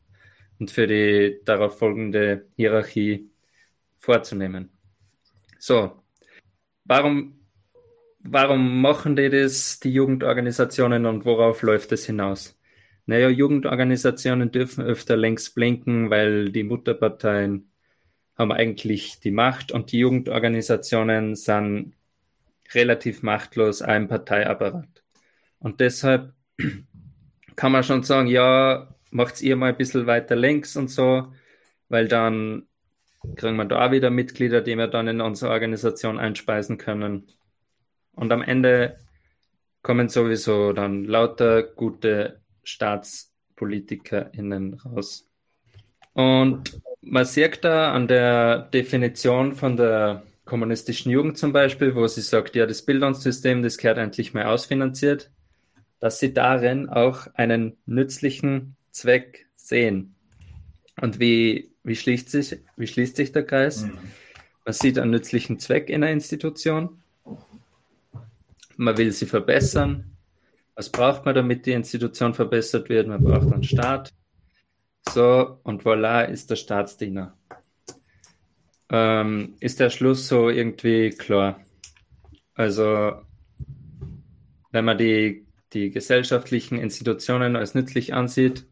und für die darauf folgende Hierarchie vorzunehmen. So, warum, warum machen die das, die Jugendorganisationen, und worauf läuft es hinaus? Naja, Jugendorganisationen dürfen öfter längs blinken, weil die Mutterparteien haben eigentlich die Macht und die Jugendorganisationen sind relativ machtlos ein Parteiapparat. Und deshalb kann man schon sagen, ja, macht ihr mal ein bisschen weiter links und so, weil dann kriegen wir da auch wieder Mitglieder, die wir dann in unsere Organisation einspeisen können. Und am Ende kommen sowieso dann lauter gute StaatspolitikerInnen raus. Und man sieht da an der Definition von der kommunistischen Jugend zum Beispiel, wo sie sagt, ja, das Bildungssystem, das gehört endlich mal ausfinanziert dass sie darin auch einen nützlichen Zweck sehen. Und wie, wie schließt sich, wie schließt sich der Kreis? Mhm. Man sieht einen nützlichen Zweck in einer Institution. Man will sie verbessern. Was braucht man, damit die Institution verbessert wird? Man braucht einen Staat. So, und voilà ist der Staatsdiener. Ähm, ist der Schluss so irgendwie klar? Also, wenn man die, die gesellschaftlichen Institutionen als nützlich ansieht,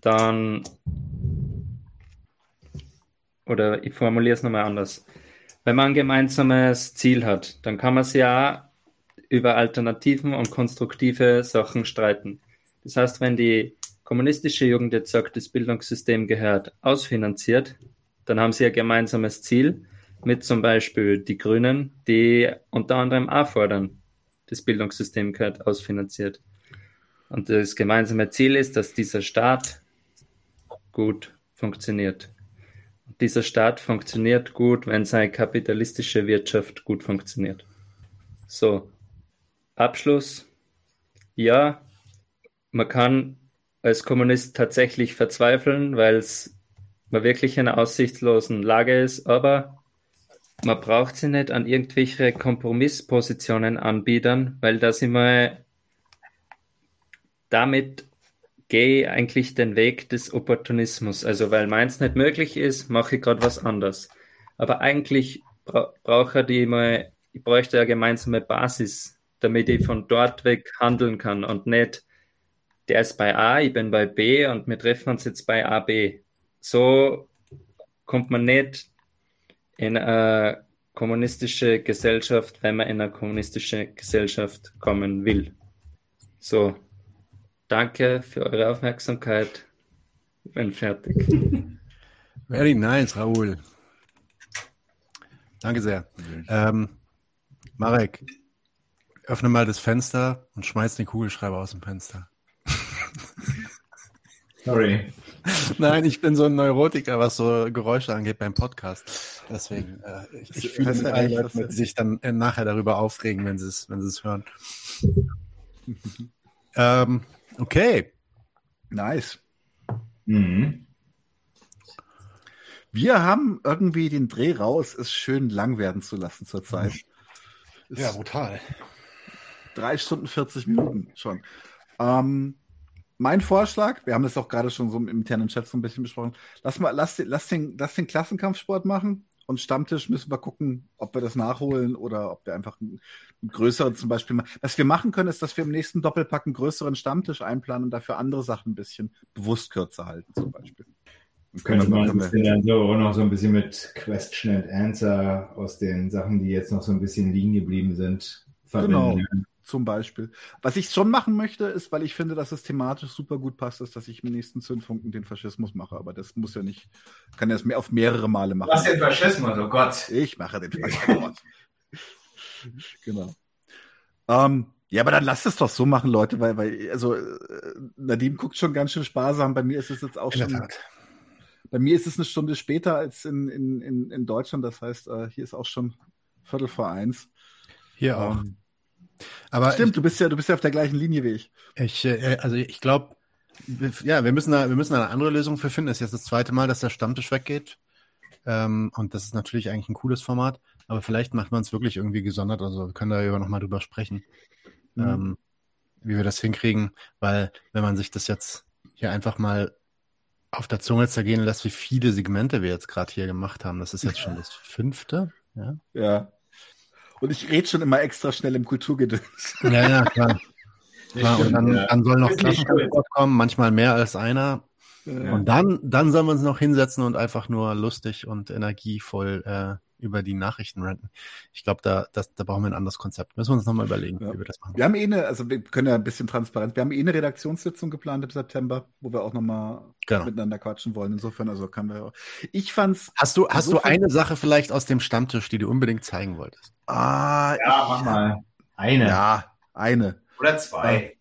dann, oder ich formuliere es nochmal anders, wenn man ein gemeinsames Ziel hat, dann kann man sich ja über Alternativen und konstruktive Sachen streiten. Das heißt, wenn die kommunistische Jugend jetzt sagt, das Bildungssystem gehört ausfinanziert, dann haben sie ein gemeinsames Ziel mit zum Beispiel die Grünen, die unter anderem auch fordern, das Bildungssystem gehört ausfinanziert. Und das gemeinsame Ziel ist, dass dieser Staat gut funktioniert. Dieser Staat funktioniert gut, wenn seine kapitalistische Wirtschaft gut funktioniert. So, Abschluss. Ja, man kann als Kommunist tatsächlich verzweifeln, weil es man wirklich in einer aussichtslosen Lage ist, aber man braucht sie nicht an irgendwelche Kompromisspositionen anbiedern, weil da sind wir damit gehe ich eigentlich den Weg des Opportunismus. Also weil meins nicht möglich ist, mache ich gerade was anderes. Aber eigentlich bra brauche ich mal, ich bräuchte eine gemeinsame Basis, damit ich von dort weg handeln kann und nicht, der ist bei A, ich bin bei B und wir treffen uns jetzt bei AB. So kommt man nicht in eine kommunistische Gesellschaft, wenn man in eine kommunistische Gesellschaft kommen will. So, danke für eure Aufmerksamkeit. Ich bin fertig. Very nice, Raoul. Danke sehr. Ähm, Marek, öffne mal das Fenster und schmeiß den Kugelschreiber aus dem Fenster. Sorry. Nein, ich bin so ein Neurotiker, was so Geräusche angeht beim Podcast. Deswegen, äh, ich, ich fühle mich alle Leute, die sich dann äh, nachher darüber aufregen, wenn sie es, wenn sie es hören. ähm, okay. Nice. Mhm. Wir haben irgendwie den Dreh raus, es schön lang werden zu lassen zurzeit. Ja, brutal. Drei Stunden 40 Minuten schon. Ähm, mein Vorschlag, wir haben das auch gerade schon so im internen Chat so ein bisschen besprochen, lass mal, lass, lass, den, lass den Klassenkampfsport machen und Stammtisch müssen wir gucken, ob wir das nachholen oder ob wir einfach einen, einen größeren zum Beispiel machen. Was wir machen können, ist, dass wir im nächsten Doppelpack einen größeren Stammtisch einplanen und dafür andere Sachen ein bisschen bewusst kürzer halten, zum Beispiel. Könnte man bisschen dann so auch noch so ein bisschen mit Question and Answer aus den Sachen, die jetzt noch so ein bisschen liegen geblieben sind, verbinden. Genau zum Beispiel. Was ich schon machen möchte, ist, weil ich finde, dass es thematisch super gut passt, ist, dass ich im nächsten Zündfunken den Faschismus mache. Aber das muss ja nicht, kann das mehr auf mehrere Male machen. Was den Faschismus, oh Gott. Ich mache den Faschismus. genau. Ähm, ja, aber dann lasst es doch so machen, Leute, weil, weil, also, äh, Nadim guckt schon ganz schön sparsam. Bei mir ist es jetzt auch in schon. Bei mir ist es eine Stunde später als in, in, in, in Deutschland. Das heißt, äh, hier ist auch schon Viertel vor eins. Hier auch. Ähm, aber Stimmt, ich, du bist ja, du bist ja auf der gleichen Linie wie ich. Ich, äh, also ich glaube, ja, wir müssen da, wir müssen da eine andere Lösung für finden. Es ist jetzt das zweite Mal, dass der Stammtisch weggeht. Ähm, und das ist natürlich eigentlich ein cooles Format. Aber vielleicht macht man es wirklich irgendwie gesondert. Also wir können da über nochmal drüber sprechen, mhm. ähm, wie wir das hinkriegen. Weil wenn man sich das jetzt hier einfach mal auf der Zunge zergehen lässt, wie viele Segmente wir jetzt gerade hier gemacht haben. Das ist jetzt schon das fünfte. Ja. ja. Und ich rede schon immer extra schnell im Kulturgedöns. Ja, ja, klar. klar und dann, dann soll noch Klassenkampf kommen, manchmal mehr als einer. Ja. Und dann, dann sollen wir uns noch hinsetzen und einfach nur lustig und energievoll äh, über die Nachrichten ranten. Ich glaube, da, das, da brauchen wir ein anderes Konzept. Müssen wir uns nochmal überlegen, ja. wie wir das machen. Wir haben eh eine, also wir können ja ein bisschen transparent, wir haben eh eine Redaktionssitzung geplant im September, wo wir auch nochmal genau. miteinander quatschen wollen. Insofern, also kann wir. Ich fand's. Hast du, hast du eine Sache vielleicht aus dem Stammtisch, die du unbedingt zeigen wolltest? Ah, ja, mach mal. Eine. Ja, eine. Oder zwei.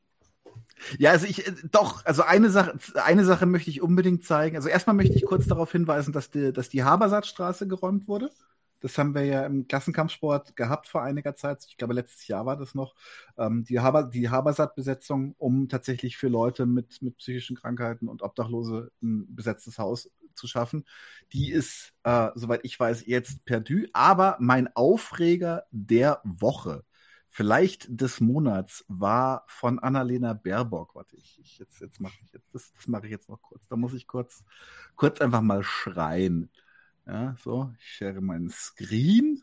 Ja, also ich doch, also eine Sache, eine Sache möchte ich unbedingt zeigen. Also erstmal möchte ich kurz darauf hinweisen, dass die, dass die Habersatzstraße geräumt wurde. Das haben wir ja im Klassenkampfsport gehabt vor einiger Zeit. Ich glaube, letztes Jahr war das noch. Ähm, die Haber, die Habersat-Besetzung, um tatsächlich für Leute mit, mit psychischen Krankheiten und Obdachlose ein besetztes Haus zu schaffen. Die ist, äh, soweit ich weiß, jetzt perdu. Aber mein Aufreger der Woche, vielleicht des Monats, war von Annalena Baerbock. Warte, ich, ich jetzt, jetzt mache ich jetzt, das, das mache ich jetzt noch kurz. Da muss ich kurz, kurz einfach mal schreien. Ja, so, ich share meinen Screen.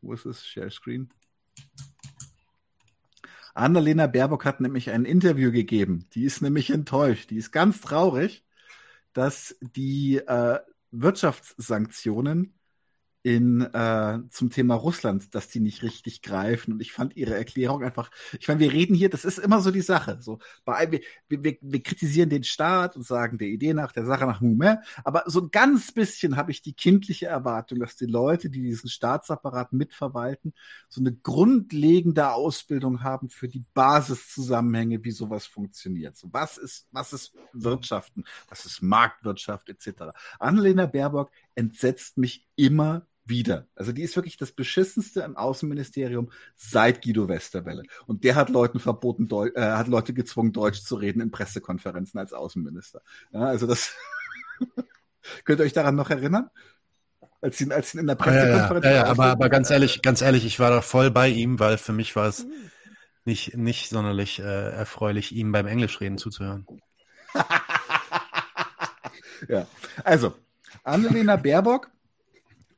Wo ist es? Share Screen. Annalena Baerbock hat nämlich ein Interview gegeben. Die ist nämlich enttäuscht. Die ist ganz traurig, dass die äh, Wirtschaftssanktionen in, äh, zum Thema Russland, dass die nicht richtig greifen. Und ich fand ihre Erklärung einfach, ich meine, wir reden hier, das ist immer so die Sache. So, bei, wir, wir, wir kritisieren den Staat und sagen der Idee nach, der Sache nach mehr, aber so ein ganz bisschen habe ich die kindliche Erwartung, dass die Leute, die diesen Staatsapparat mitverwalten, so eine grundlegende Ausbildung haben für die Basiszusammenhänge, wie sowas funktioniert. So, was ist, was ist Wirtschaften, was ist Marktwirtschaft etc. Annalena Baerbock entsetzt mich immer wieder. Also die ist wirklich das beschissenste im Außenministerium seit Guido Westerwelle. Und der hat Leuten verboten, Deu äh, hat Leute gezwungen, Deutsch zu reden in Pressekonferenzen als Außenminister. Ja, also das könnt ihr euch daran noch erinnern? Als ihn, als ihn in der Pressekonferenz. Ja, ja, ja, aber, aber ganz ehrlich, ganz ehrlich, ich war da voll bei ihm, weil für mich war es nicht, nicht sonderlich äh, erfreulich, ihm beim Englischreden zuzuhören. ja, also Annalena Baerbock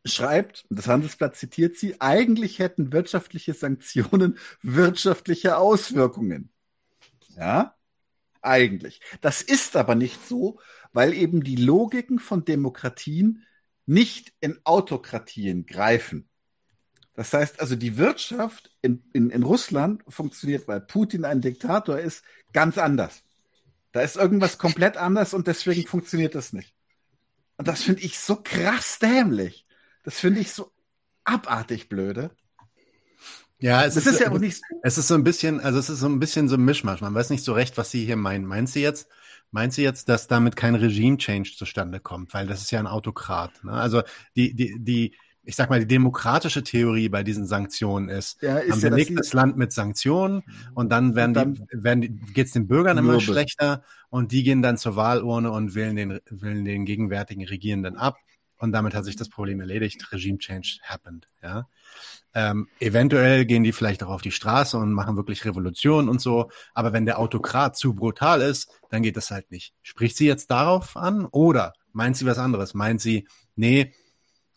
schreibt, das Handelsblatt zitiert sie, eigentlich hätten wirtschaftliche Sanktionen wirtschaftliche Auswirkungen. Ja, eigentlich. Das ist aber nicht so, weil eben die Logiken von Demokratien nicht in Autokratien greifen. Das heißt also, die Wirtschaft in, in, in Russland funktioniert, weil Putin ein Diktator ist, ganz anders. Da ist irgendwas komplett anders und deswegen funktioniert das nicht. Und das finde ich so krass dämlich. Das finde ich so abartig blöde. Ja, es ist, ist ja auch nicht. Es ist so ein bisschen, also es ist so ein bisschen so ein Mischmasch. Man weiß nicht so recht, was sie hier meinen. Meint sie jetzt, meint sie jetzt, dass damit kein Regime-Change zustande kommt? Weil das ist ja ein Autokrat. Ne? Also die, die, die, ich sag mal, die demokratische Theorie bei diesen Sanktionen ist, ja, ist man belegt ja, das Land mit Sanktionen und dann werden und dann die, werden die, geht's den Bürgern immer Mürbe. schlechter und die gehen dann zur Wahlurne und wählen den, wählen den gegenwärtigen Regierenden ab. Und damit hat sich das Problem erledigt. Regime Change happened. Ja. Ähm, eventuell gehen die vielleicht auch auf die Straße und machen wirklich Revolution und so. Aber wenn der Autokrat zu brutal ist, dann geht das halt nicht. Spricht sie jetzt darauf an oder meint sie was anderes? Meint sie, nee,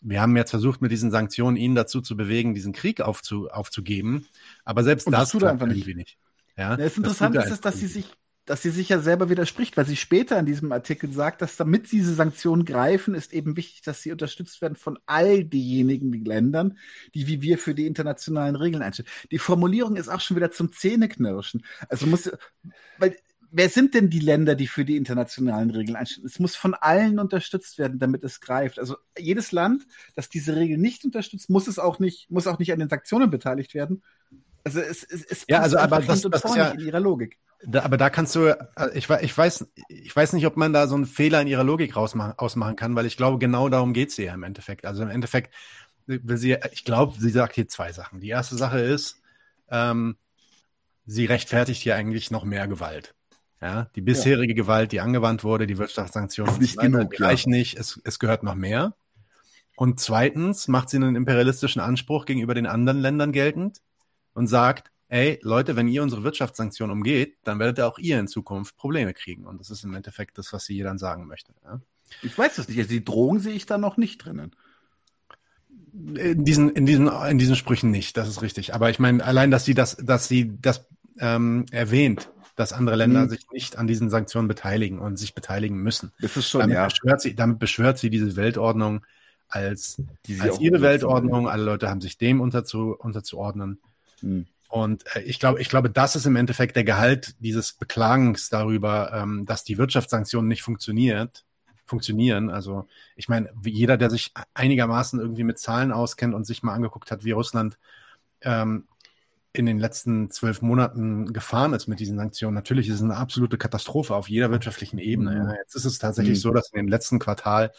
wir haben jetzt versucht, mit diesen Sanktionen ihn dazu zu bewegen, diesen Krieg aufzu, aufzugeben. Aber selbst das, das tut er einfach nicht. nicht. Ja, das Interessante ist, es, dass sie sich dass sie sich ja selber widerspricht, weil sie später in diesem Artikel sagt, dass damit diese Sanktionen greifen, ist eben wichtig, dass sie unterstützt werden von all diejenigen Ländern, die wie wir für die internationalen Regeln einstehen. Die Formulierung ist auch schon wieder zum Zähneknirschen. Also muss, weil wer sind denn die Länder, die für die internationalen Regeln einstehen? Es muss von allen unterstützt werden, damit es greift. Also jedes Land, das diese Regeln nicht unterstützt, muss es auch nicht, muss auch nicht an den Sanktionen beteiligt werden. Also es, es, es ja, also aber das, das ist ja in ihrer Logik. Da, aber da kannst du, äh, ich, ich, weiß, ich weiß nicht, ob man da so einen Fehler in ihrer Logik rausmachen, ausmachen kann, weil ich glaube, genau darum geht es ja im Endeffekt. Also im Endeffekt will sie, ich glaube, sie sagt hier zwei Sachen. Die erste Sache ist, ähm, sie rechtfertigt hier eigentlich noch mehr Gewalt. Ja, die bisherige ja. Gewalt, die angewandt wurde, die Wirtschaftssanktionen, nicht genug, reichen nicht. Es, es gehört noch mehr. Und zweitens macht sie einen imperialistischen Anspruch gegenüber den anderen Ländern geltend und sagt, ey, Leute, wenn ihr unsere Wirtschaftssanktionen umgeht, dann werdet ihr auch ihr in Zukunft Probleme kriegen. Und das ist im Endeffekt das, was sie ihr dann sagen möchte. Ja? Ich weiß das nicht. Also die Drohung sehe ich da noch nicht drinnen. In diesen, in diesen, in diesen Sprüchen nicht, das ist richtig. Aber ich meine, allein, dass sie das, dass sie das ähm, erwähnt, dass andere Länder hm. sich nicht an diesen Sanktionen beteiligen und sich beteiligen müssen. Das ist schon, damit ja. Beschwört sie, damit beschwört sie diese Weltordnung als, als ihre Weltordnung. Alle Leute haben sich dem unterzu, unterzuordnen. Hm. Und äh, ich glaube, ich glaube, das ist im Endeffekt der Gehalt dieses Beklagens darüber, ähm, dass die Wirtschaftssanktionen nicht funktioniert, funktionieren. Also ich meine, jeder, der sich einigermaßen irgendwie mit Zahlen auskennt und sich mal angeguckt hat, wie Russland ähm, in den letzten zwölf Monaten gefahren ist mit diesen Sanktionen. Natürlich ist es eine absolute Katastrophe auf jeder wirtschaftlichen Ebene. Mhm. Ja. Jetzt ist es tatsächlich mhm. so, dass in dem letzten Quartal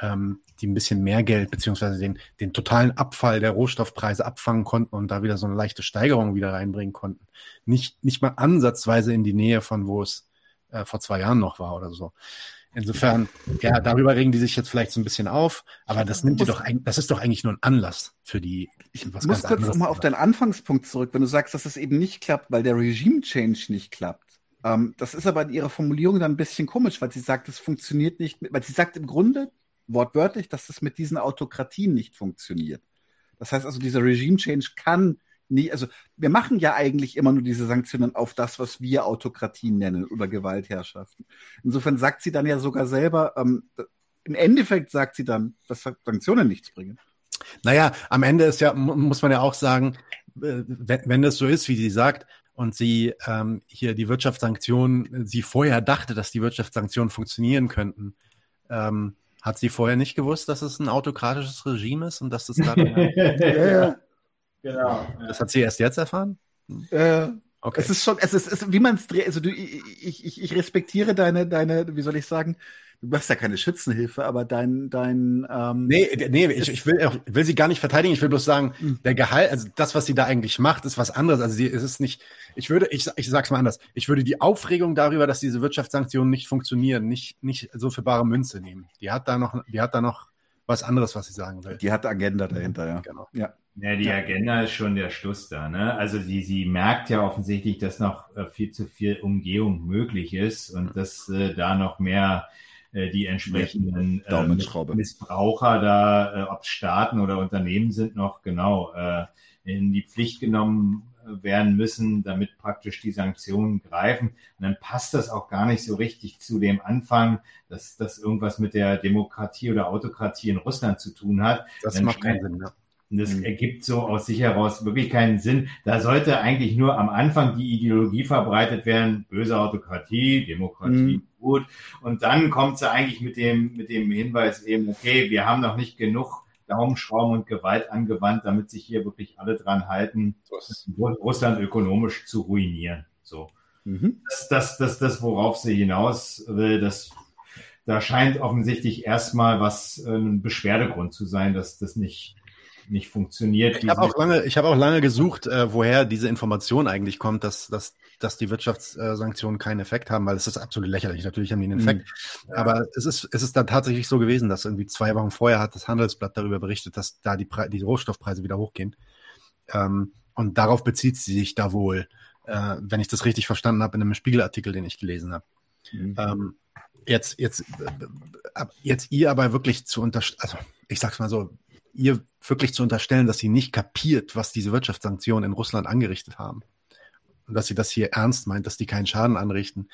ähm, die ein bisschen mehr Geld beziehungsweise den, den totalen Abfall der Rohstoffpreise abfangen konnten und da wieder so eine leichte Steigerung wieder reinbringen konnten. Nicht, nicht mal ansatzweise in die Nähe von wo es äh, vor zwei Jahren noch war oder so. Insofern, ja, darüber regen die sich jetzt vielleicht so ein bisschen auf, aber das nimmt dir doch das ist doch eigentlich nur ein Anlass für die. Ich muss kurz nochmal auf deinen Anfangspunkt zurück, wenn du sagst, dass es eben nicht klappt, weil der Regime-Change nicht klappt. Ähm, das ist aber in ihrer Formulierung dann ein bisschen komisch, weil sie sagt, es funktioniert nicht, weil sie sagt im Grunde wortwörtlich, dass das mit diesen Autokratien nicht funktioniert. Das heißt also, dieser Regime-Change kann nie, also wir machen ja eigentlich immer nur diese Sanktionen auf das, was wir Autokratien nennen oder Gewaltherrschaften. Insofern sagt sie dann ja sogar selber, ähm, im Endeffekt sagt sie dann, dass Sanktionen nichts bringen. Naja, am Ende ist ja, muss man ja auch sagen, äh, wenn, wenn das so ist, wie sie sagt, und sie ähm, hier die Wirtschaftssanktionen, sie vorher dachte, dass die Wirtschaftssanktionen funktionieren könnten, ähm, hat sie vorher nicht gewusst, dass es ein autokratisches Regime ist und dass das dann. ja, ja. Genau. Das hat sie erst jetzt erfahren? Äh, okay. Es ist schon, es ist, es ist wie man es dreht. Also du, ich, ich, ich respektiere deine, deine, wie soll ich sagen, du machst ja keine Schützenhilfe, aber dein, dein. Ähm, nee, nee, ich, ich, will, ich will sie gar nicht verteidigen. Ich will bloß sagen, mhm. der Gehalt, also das, was sie da eigentlich macht, ist was anderes. Also sie es ist nicht. Ich würde, ich, ich sag's mal anders. Ich würde die Aufregung darüber, dass diese Wirtschaftssanktionen nicht funktionieren, nicht, nicht so für bare Münze nehmen. Die hat da noch, die hat da noch was anderes, was sie sagen will. Die hat Agenda dahinter, ja. Genau. Ja. Ja, die Agenda ist schon der Schluss da. Ne? Also sie, sie merkt ja offensichtlich, dass noch äh, viel zu viel Umgehung möglich ist und dass äh, da noch mehr äh, die entsprechenden äh, Missbraucher da, äh, ob Staaten oder Unternehmen sind, noch genau äh, in die Pflicht genommen werden müssen, damit praktisch die Sanktionen greifen. Und dann passt das auch gar nicht so richtig zu dem Anfang, dass das irgendwas mit der Demokratie oder Autokratie in Russland zu tun hat. Das dann macht keinen Sinn. Ja. Und das mhm. ergibt so aus sich heraus wirklich keinen Sinn. Da sollte eigentlich nur am Anfang die Ideologie verbreitet werden, böse Autokratie, Demokratie, mhm. gut. Und dann kommt sie eigentlich mit dem, mit dem Hinweis eben, okay, wir haben noch nicht genug Daumenschrauben und Gewalt angewandt, damit sich hier wirklich alle dran halten, Russland ökonomisch zu ruinieren. So. Mhm. Das, das, das, das, worauf sie hinaus will, das, da scheint offensichtlich erstmal was, äh, ein Beschwerdegrund zu sein, dass das nicht nicht funktioniert. Ich habe auch lange, ich habe auch lange gesucht, äh, woher diese Information eigentlich kommt, dass, dass, dass die Wirtschaftssanktionen keinen Effekt haben, weil es ist absolut lächerlich. Natürlich haben die einen Effekt. Mhm. Aber es ist, es ist dann tatsächlich so gewesen, dass irgendwie zwei Wochen vorher hat das Handelsblatt darüber berichtet, dass da die, Pre die Rohstoffpreise wieder hochgehen. Ähm, und darauf bezieht sie sich da wohl, äh, wenn ich das richtig verstanden habe, in einem Spiegelartikel, den ich gelesen habe. Mhm. Ähm, jetzt, jetzt, äh, jetzt ihr aber wirklich zu unterstellen, also ich sag's mal so, ihr wirklich zu unterstellen, dass sie nicht kapiert, was diese Wirtschaftssanktionen in Russland angerichtet haben. Und dass sie das hier ernst meint, dass die keinen Schaden anrichten.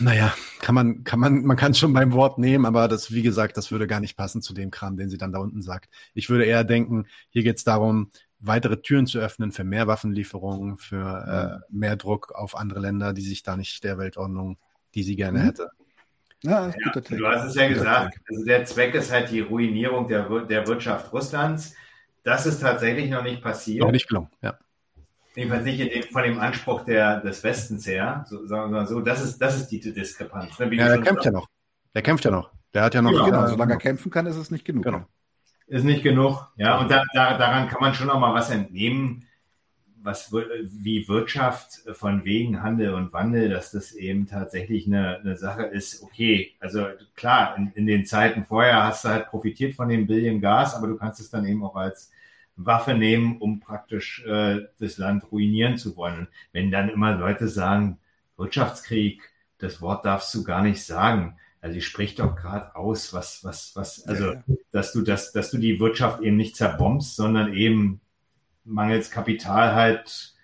Naja, kann man, kann man, man kann es schon beim Wort nehmen, aber das, wie gesagt, das würde gar nicht passen zu dem Kram, den sie dann da unten sagt. Ich würde eher denken, hier geht es darum, weitere Türen zu öffnen für mehr Waffenlieferungen, für äh, mehr Druck auf andere Länder, die sich da nicht der Weltordnung, die sie gerne mhm. hätte, ja, ja du hast es ja gesagt. Also der Zweck ist halt die Ruinierung der, der Wirtschaft Russlands. Das ist tatsächlich noch nicht passiert. Noch nicht gelungen, ja. Jedenfalls nicht dem, von dem Anspruch der, des Westens her, so, sagen wir mal so. Das ist, das ist die Diskrepanz. Ne? Ja, der kämpft ja noch. Der kämpft ja noch. Der hat ja noch. Ja, genau, solange er kämpfen kann, ist es nicht genug. Genau. Ist nicht genug. Ja, und da, da, daran kann man schon noch mal was entnehmen was wie Wirtschaft von wegen Handel und Wandel, dass das eben tatsächlich eine, eine Sache ist, okay, also klar, in, in, den Zeiten vorher hast du halt profitiert von dem Billion Gas, aber du kannst es dann eben auch als Waffe nehmen, um praktisch äh, das Land ruinieren zu wollen. wenn dann immer Leute sagen, Wirtschaftskrieg, das Wort darfst du gar nicht sagen. Also ich sprich doch gerade aus, was, was, was, also, dass du das, dass du die Wirtschaft eben nicht zerbombst, sondern eben mangels Kapital halt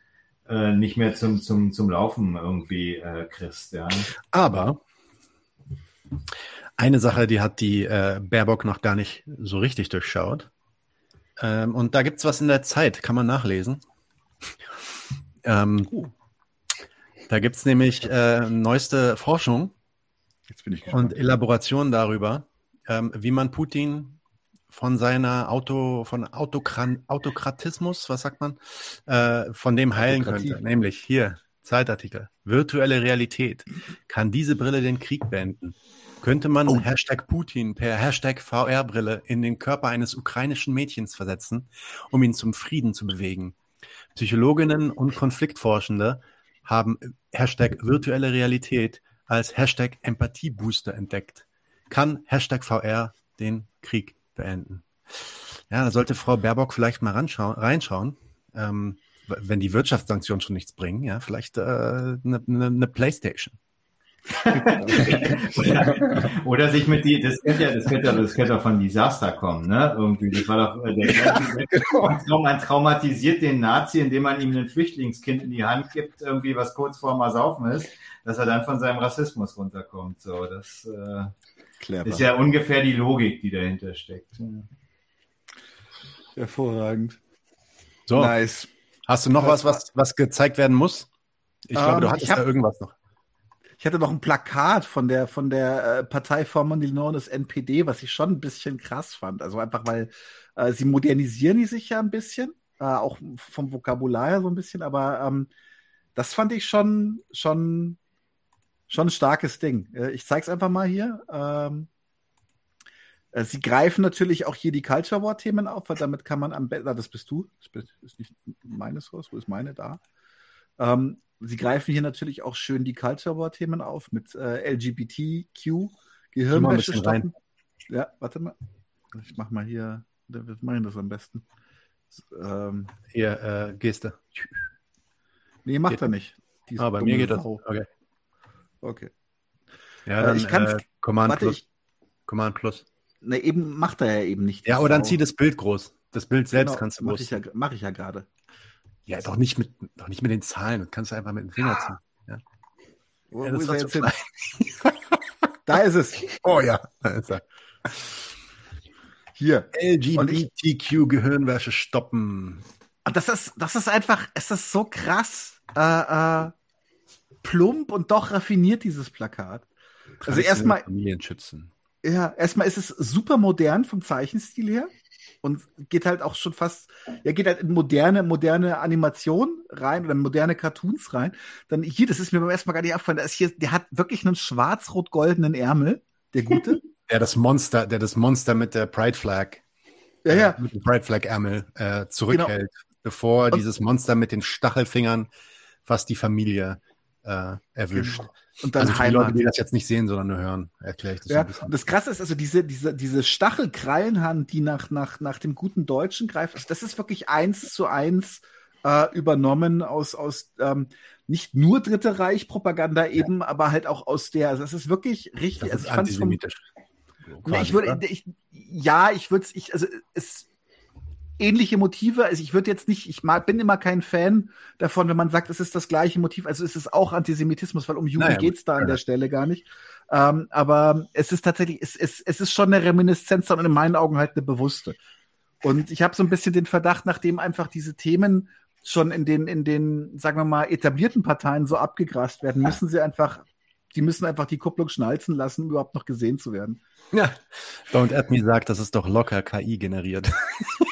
äh, nicht mehr zum, zum, zum Laufen irgendwie äh, kriegst. Ja. Aber eine Sache, die hat die äh, Baerbock noch gar nicht so richtig durchschaut. Ähm, und da gibt es was in der Zeit, kann man nachlesen. ähm, da gibt es nämlich äh, neueste Forschung und Elaboration darüber, ähm, wie man Putin von seiner Auto, von Autokran, Autokratismus, was sagt man, äh, von dem heilen könnte. Nämlich hier, Zeitartikel. Virtuelle Realität. Kann diese Brille den Krieg beenden? Könnte man oh. Hashtag Putin per Hashtag VR-Brille in den Körper eines ukrainischen Mädchens versetzen, um ihn zum Frieden zu bewegen? Psychologinnen und Konfliktforschende haben Hashtag virtuelle Realität als Hashtag Empathiebooster entdeckt. Kann Hashtag VR den Krieg beenden? Ja, da sollte Frau Baerbock vielleicht mal reinschauen. Ähm, wenn die Wirtschaftssanktionen schon nichts bringen, ja, vielleicht eine äh, ne, ne, ne Playstation oder, oder, sich mit die, das könnte ja, das könnte ja, das könnte ja von Disaster kommen, ne? Irgendwie. Das war doch äh, der, der man traumatisiert den Nazi, indem man ihm ein Flüchtlingskind in die Hand gibt, irgendwie was kurz vor mal saufen ist, dass er dann von seinem Rassismus runterkommt. So, das äh, ist ja ungefähr die Logik, die dahinter steckt. Hervorragend. So. Nice. Hast du noch was, was, was gezeigt werden muss? Ich um, glaube, du ähm, hattest hab, da irgendwas noch. Ich hatte noch ein Plakat von der, von der äh, Partei Formerly known as NPD, was ich schon ein bisschen krass fand. Also einfach, weil äh, sie modernisieren die sich ja ein bisschen, äh, auch vom Vokabular her so ein bisschen, aber ähm, das fand ich schon, schon, schon ein starkes Ding. Äh, ich zeig's einfach mal hier. Ähm, äh, Sie greifen natürlich auch hier die Culture War Themen auf, weil damit kann man am besten, das bist du, das ist nicht meines Haus, wo ist meine da? Ähm, sie greifen hier natürlich auch schön die Culture War Themen auf mit äh, LGBTQ, Gehirnwäsche stoppen. Ja, warte mal. Ich mach mal hier, wir machen das am besten. Ähm, hier, äh, Geste. Nee, macht geht er nicht. Ah, bei mir geht das. Okay. Okay. Ja, äh, dann, ich kann äh, Command warte, Plus. Ich, Command Plus. Ne, eben macht er ja eben nicht. Ja, aber dann zieh das Bild groß. Das Bild selbst genau, kannst du groß. Mach ich ja, mach ich ja gerade. Ja, doch nicht mit, doch nicht mit den Zahlen. Das kannst du einfach mit dem Finger ziehen. Ja. Wo, ja, wo ist er jetzt hin? da ist es. Oh ja, da ist er. Hier. LGBTQ-Gehirnwäsche stoppen. Und das ist, das ist einfach, es ist so krass äh, äh, plump und doch raffiniert, dieses Plakat. Also erstmal. Familien schützen. Ja, erstmal ist es super modern vom Zeichenstil her und geht halt auch schon fast, ja, geht halt in moderne, moderne Animation rein oder moderne Cartoons rein. Dann hier, das ist mir beim ersten Mal gar nicht aufgefallen, da ist hier, der hat wirklich einen schwarz-rot-goldenen Ärmel, der gute. der das Monster, der das Monster mit der Pride Flag, ja, ja. Äh, mit dem Pride Flag Ärmel äh, zurückhält, genau. bevor und dieses Monster mit den Stachelfingern fast die Familie äh, erwischt. Genau. Und dann also die Leute, die das jetzt nicht sehen, sondern nur hören, erkläre ich das ja, so Das Krasse ist also diese, diese, diese Stachelkrallenhand, die nach, nach, nach dem guten Deutschen greift, also das ist wirklich eins zu eins äh, übernommen aus, aus ähm, nicht nur Dritte Reich Propaganda eben, ja. aber halt auch aus der, also das ist wirklich richtig. Das also ich antisemitisch. Vom, nee, ich würde, ich, ja, ich würde es, ich, also es ähnliche Motive. Also ich würde jetzt nicht, ich mag, bin immer kein Fan davon, wenn man sagt, es ist das gleiche Motiv. Also es ist auch Antisemitismus, weil um Juden naja, geht's da an der Stelle gar nicht. Ähm, aber es ist tatsächlich, es, es, es ist schon eine Reminiszenz und in meinen Augen halt eine bewusste. Und ich habe so ein bisschen den Verdacht, nachdem einfach diese Themen schon in den, in den, sagen wir mal, etablierten Parteien so abgegrast werden, müssen sie einfach, die müssen einfach die Kupplung schnalzen lassen, um überhaupt noch gesehen zu werden. Ja. Don't at me sagt, das ist doch locker KI generiert.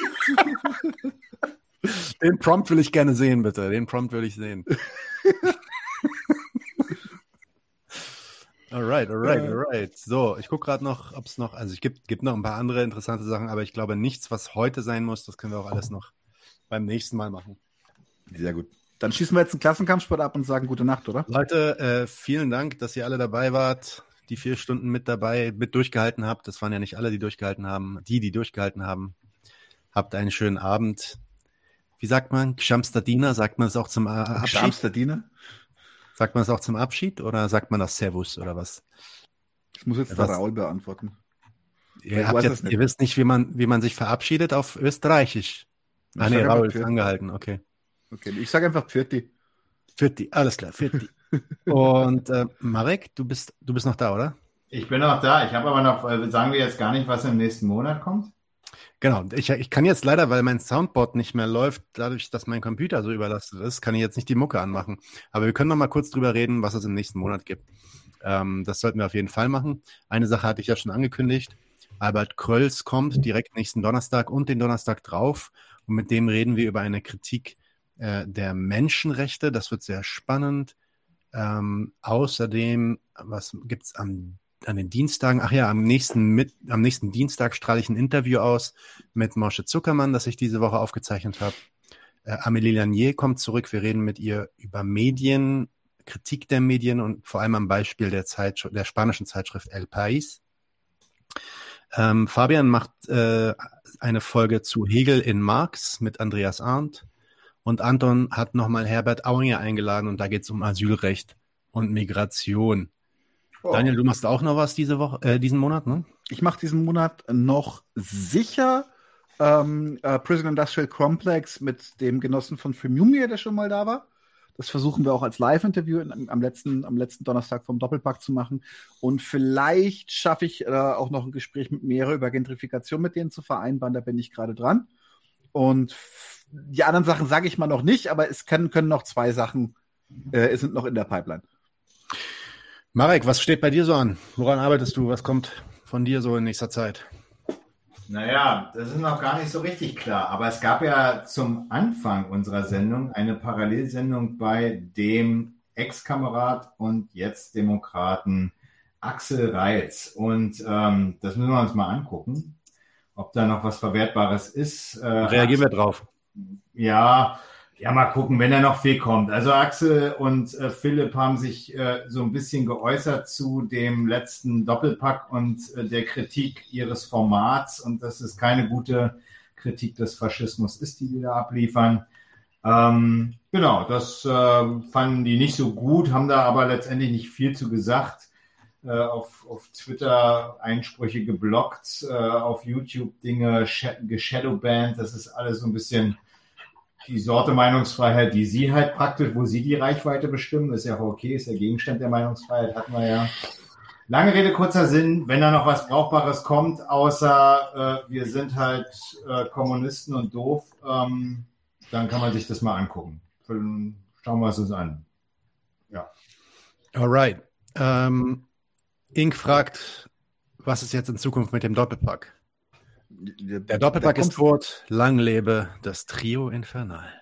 Den Prompt will ich gerne sehen, bitte. Den Prompt will ich sehen. alright, alright, alright. So, ich gucke gerade noch, ob es noch, also es gibt, gibt noch ein paar andere interessante Sachen, aber ich glaube nichts, was heute sein muss. Das können wir auch alles noch beim nächsten Mal machen. Sehr gut. Dann schießen wir jetzt einen Klassenkampfsport ab und sagen gute Nacht, oder? Leute, äh, vielen Dank, dass ihr alle dabei wart, die vier Stunden mit dabei, mit durchgehalten habt. Das waren ja nicht alle, die durchgehalten haben. Die, die durchgehalten haben, Habt einen schönen Abend. Wie sagt man? Gschamstadiner? Sagt man es auch zum äh, Abschied? Gschamstadiner? Sagt man es auch zum Abschied oder sagt man das Servus oder was? Ich muss jetzt was? Raul beantworten. Ihr, habt jetzt, ihr wisst nicht, wie man, wie man sich verabschiedet auf Österreichisch. Ich ah nee, Raul ist angehalten, okay. Okay, ich sage einfach Pfirti. Pfirti, alles klar, Pfirti. Und äh, Marek, du bist, du bist noch da, oder? Ich bin noch da. Ich habe aber noch, äh, sagen wir jetzt gar nicht, was im nächsten Monat kommt. Genau, ich, ich kann jetzt leider, weil mein Soundboard nicht mehr läuft, dadurch, dass mein Computer so überlastet ist, kann ich jetzt nicht die Mucke anmachen. Aber wir können noch mal kurz drüber reden, was es im nächsten Monat gibt. Ähm, das sollten wir auf jeden Fall machen. Eine Sache hatte ich ja schon angekündigt. Albert Krölls kommt direkt nächsten Donnerstag und den Donnerstag drauf. Und mit dem reden wir über eine Kritik äh, der Menschenrechte. Das wird sehr spannend. Ähm, außerdem, was gibt es am an den Dienstagen, ach ja, am nächsten, mit, am nächsten Dienstag strahle ich ein Interview aus mit Mosche Zuckermann, das ich diese Woche aufgezeichnet habe. Äh, Amélie Lanier kommt zurück. Wir reden mit ihr über Medien, Kritik der Medien und vor allem am Beispiel der, Zeit, der spanischen Zeitschrift El País. Ähm, Fabian macht äh, eine Folge zu Hegel in Marx mit Andreas Arndt und Anton hat nochmal Herbert Auinger eingeladen und da geht es um Asylrecht und Migration. Oh. Daniel, du machst auch noch was diese Woche, äh, diesen Monat, ne? Ich mache diesen Monat noch sicher ähm, äh, Prison Industrial Complex mit dem Genossen von Freemumia, der schon mal da war. Das versuchen wir auch als Live-Interview am letzten, am letzten Donnerstag vom Doppelpack zu machen. Und vielleicht schaffe ich äh, auch noch ein Gespräch mit Meere über Gentrifikation mit denen zu vereinbaren. Da bin ich gerade dran. Und die anderen Sachen sage ich mal noch nicht, aber es können, können noch zwei Sachen, äh, sind noch in der Pipeline. Marek, was steht bei dir so an? Woran arbeitest du? Was kommt von dir so in nächster Zeit? Naja, das ist noch gar nicht so richtig klar. Aber es gab ja zum Anfang unserer Sendung eine Parallelsendung bei dem Ex-Kamerad und jetzt Demokraten Axel Reitz. Und ähm, das müssen wir uns mal angucken, ob da noch was Verwertbares ist. Äh, Reagieren wir drauf. Ja, ja, mal gucken, wenn er noch viel kommt. Also Axel und äh, Philipp haben sich äh, so ein bisschen geäußert zu dem letzten Doppelpack und äh, der Kritik ihres Formats und dass es keine gute Kritik des Faschismus ist, die wir da abliefern. Ähm, genau, das äh, fanden die nicht so gut, haben da aber letztendlich nicht viel zu gesagt. Äh, auf, auf Twitter Einsprüche geblockt, äh, auf YouTube Dinge geshadowbanned. Das ist alles so ein bisschen die Sorte Meinungsfreiheit, die Sie halt praktisch, wo Sie die Reichweite bestimmen, ist ja auch okay, ist der Gegenstand der Meinungsfreiheit, hatten wir ja. Lange Rede, kurzer Sinn, wenn da noch was Brauchbares kommt, außer äh, wir sind halt äh, Kommunisten und doof, ähm, dann kann man sich das mal angucken. Schauen wir es uns an. Ja. Alright. Ähm, Ink fragt, was ist jetzt in Zukunft mit dem Doppelpack? Der Doppelpack ist tot. Lang lebe das Trio Infernal.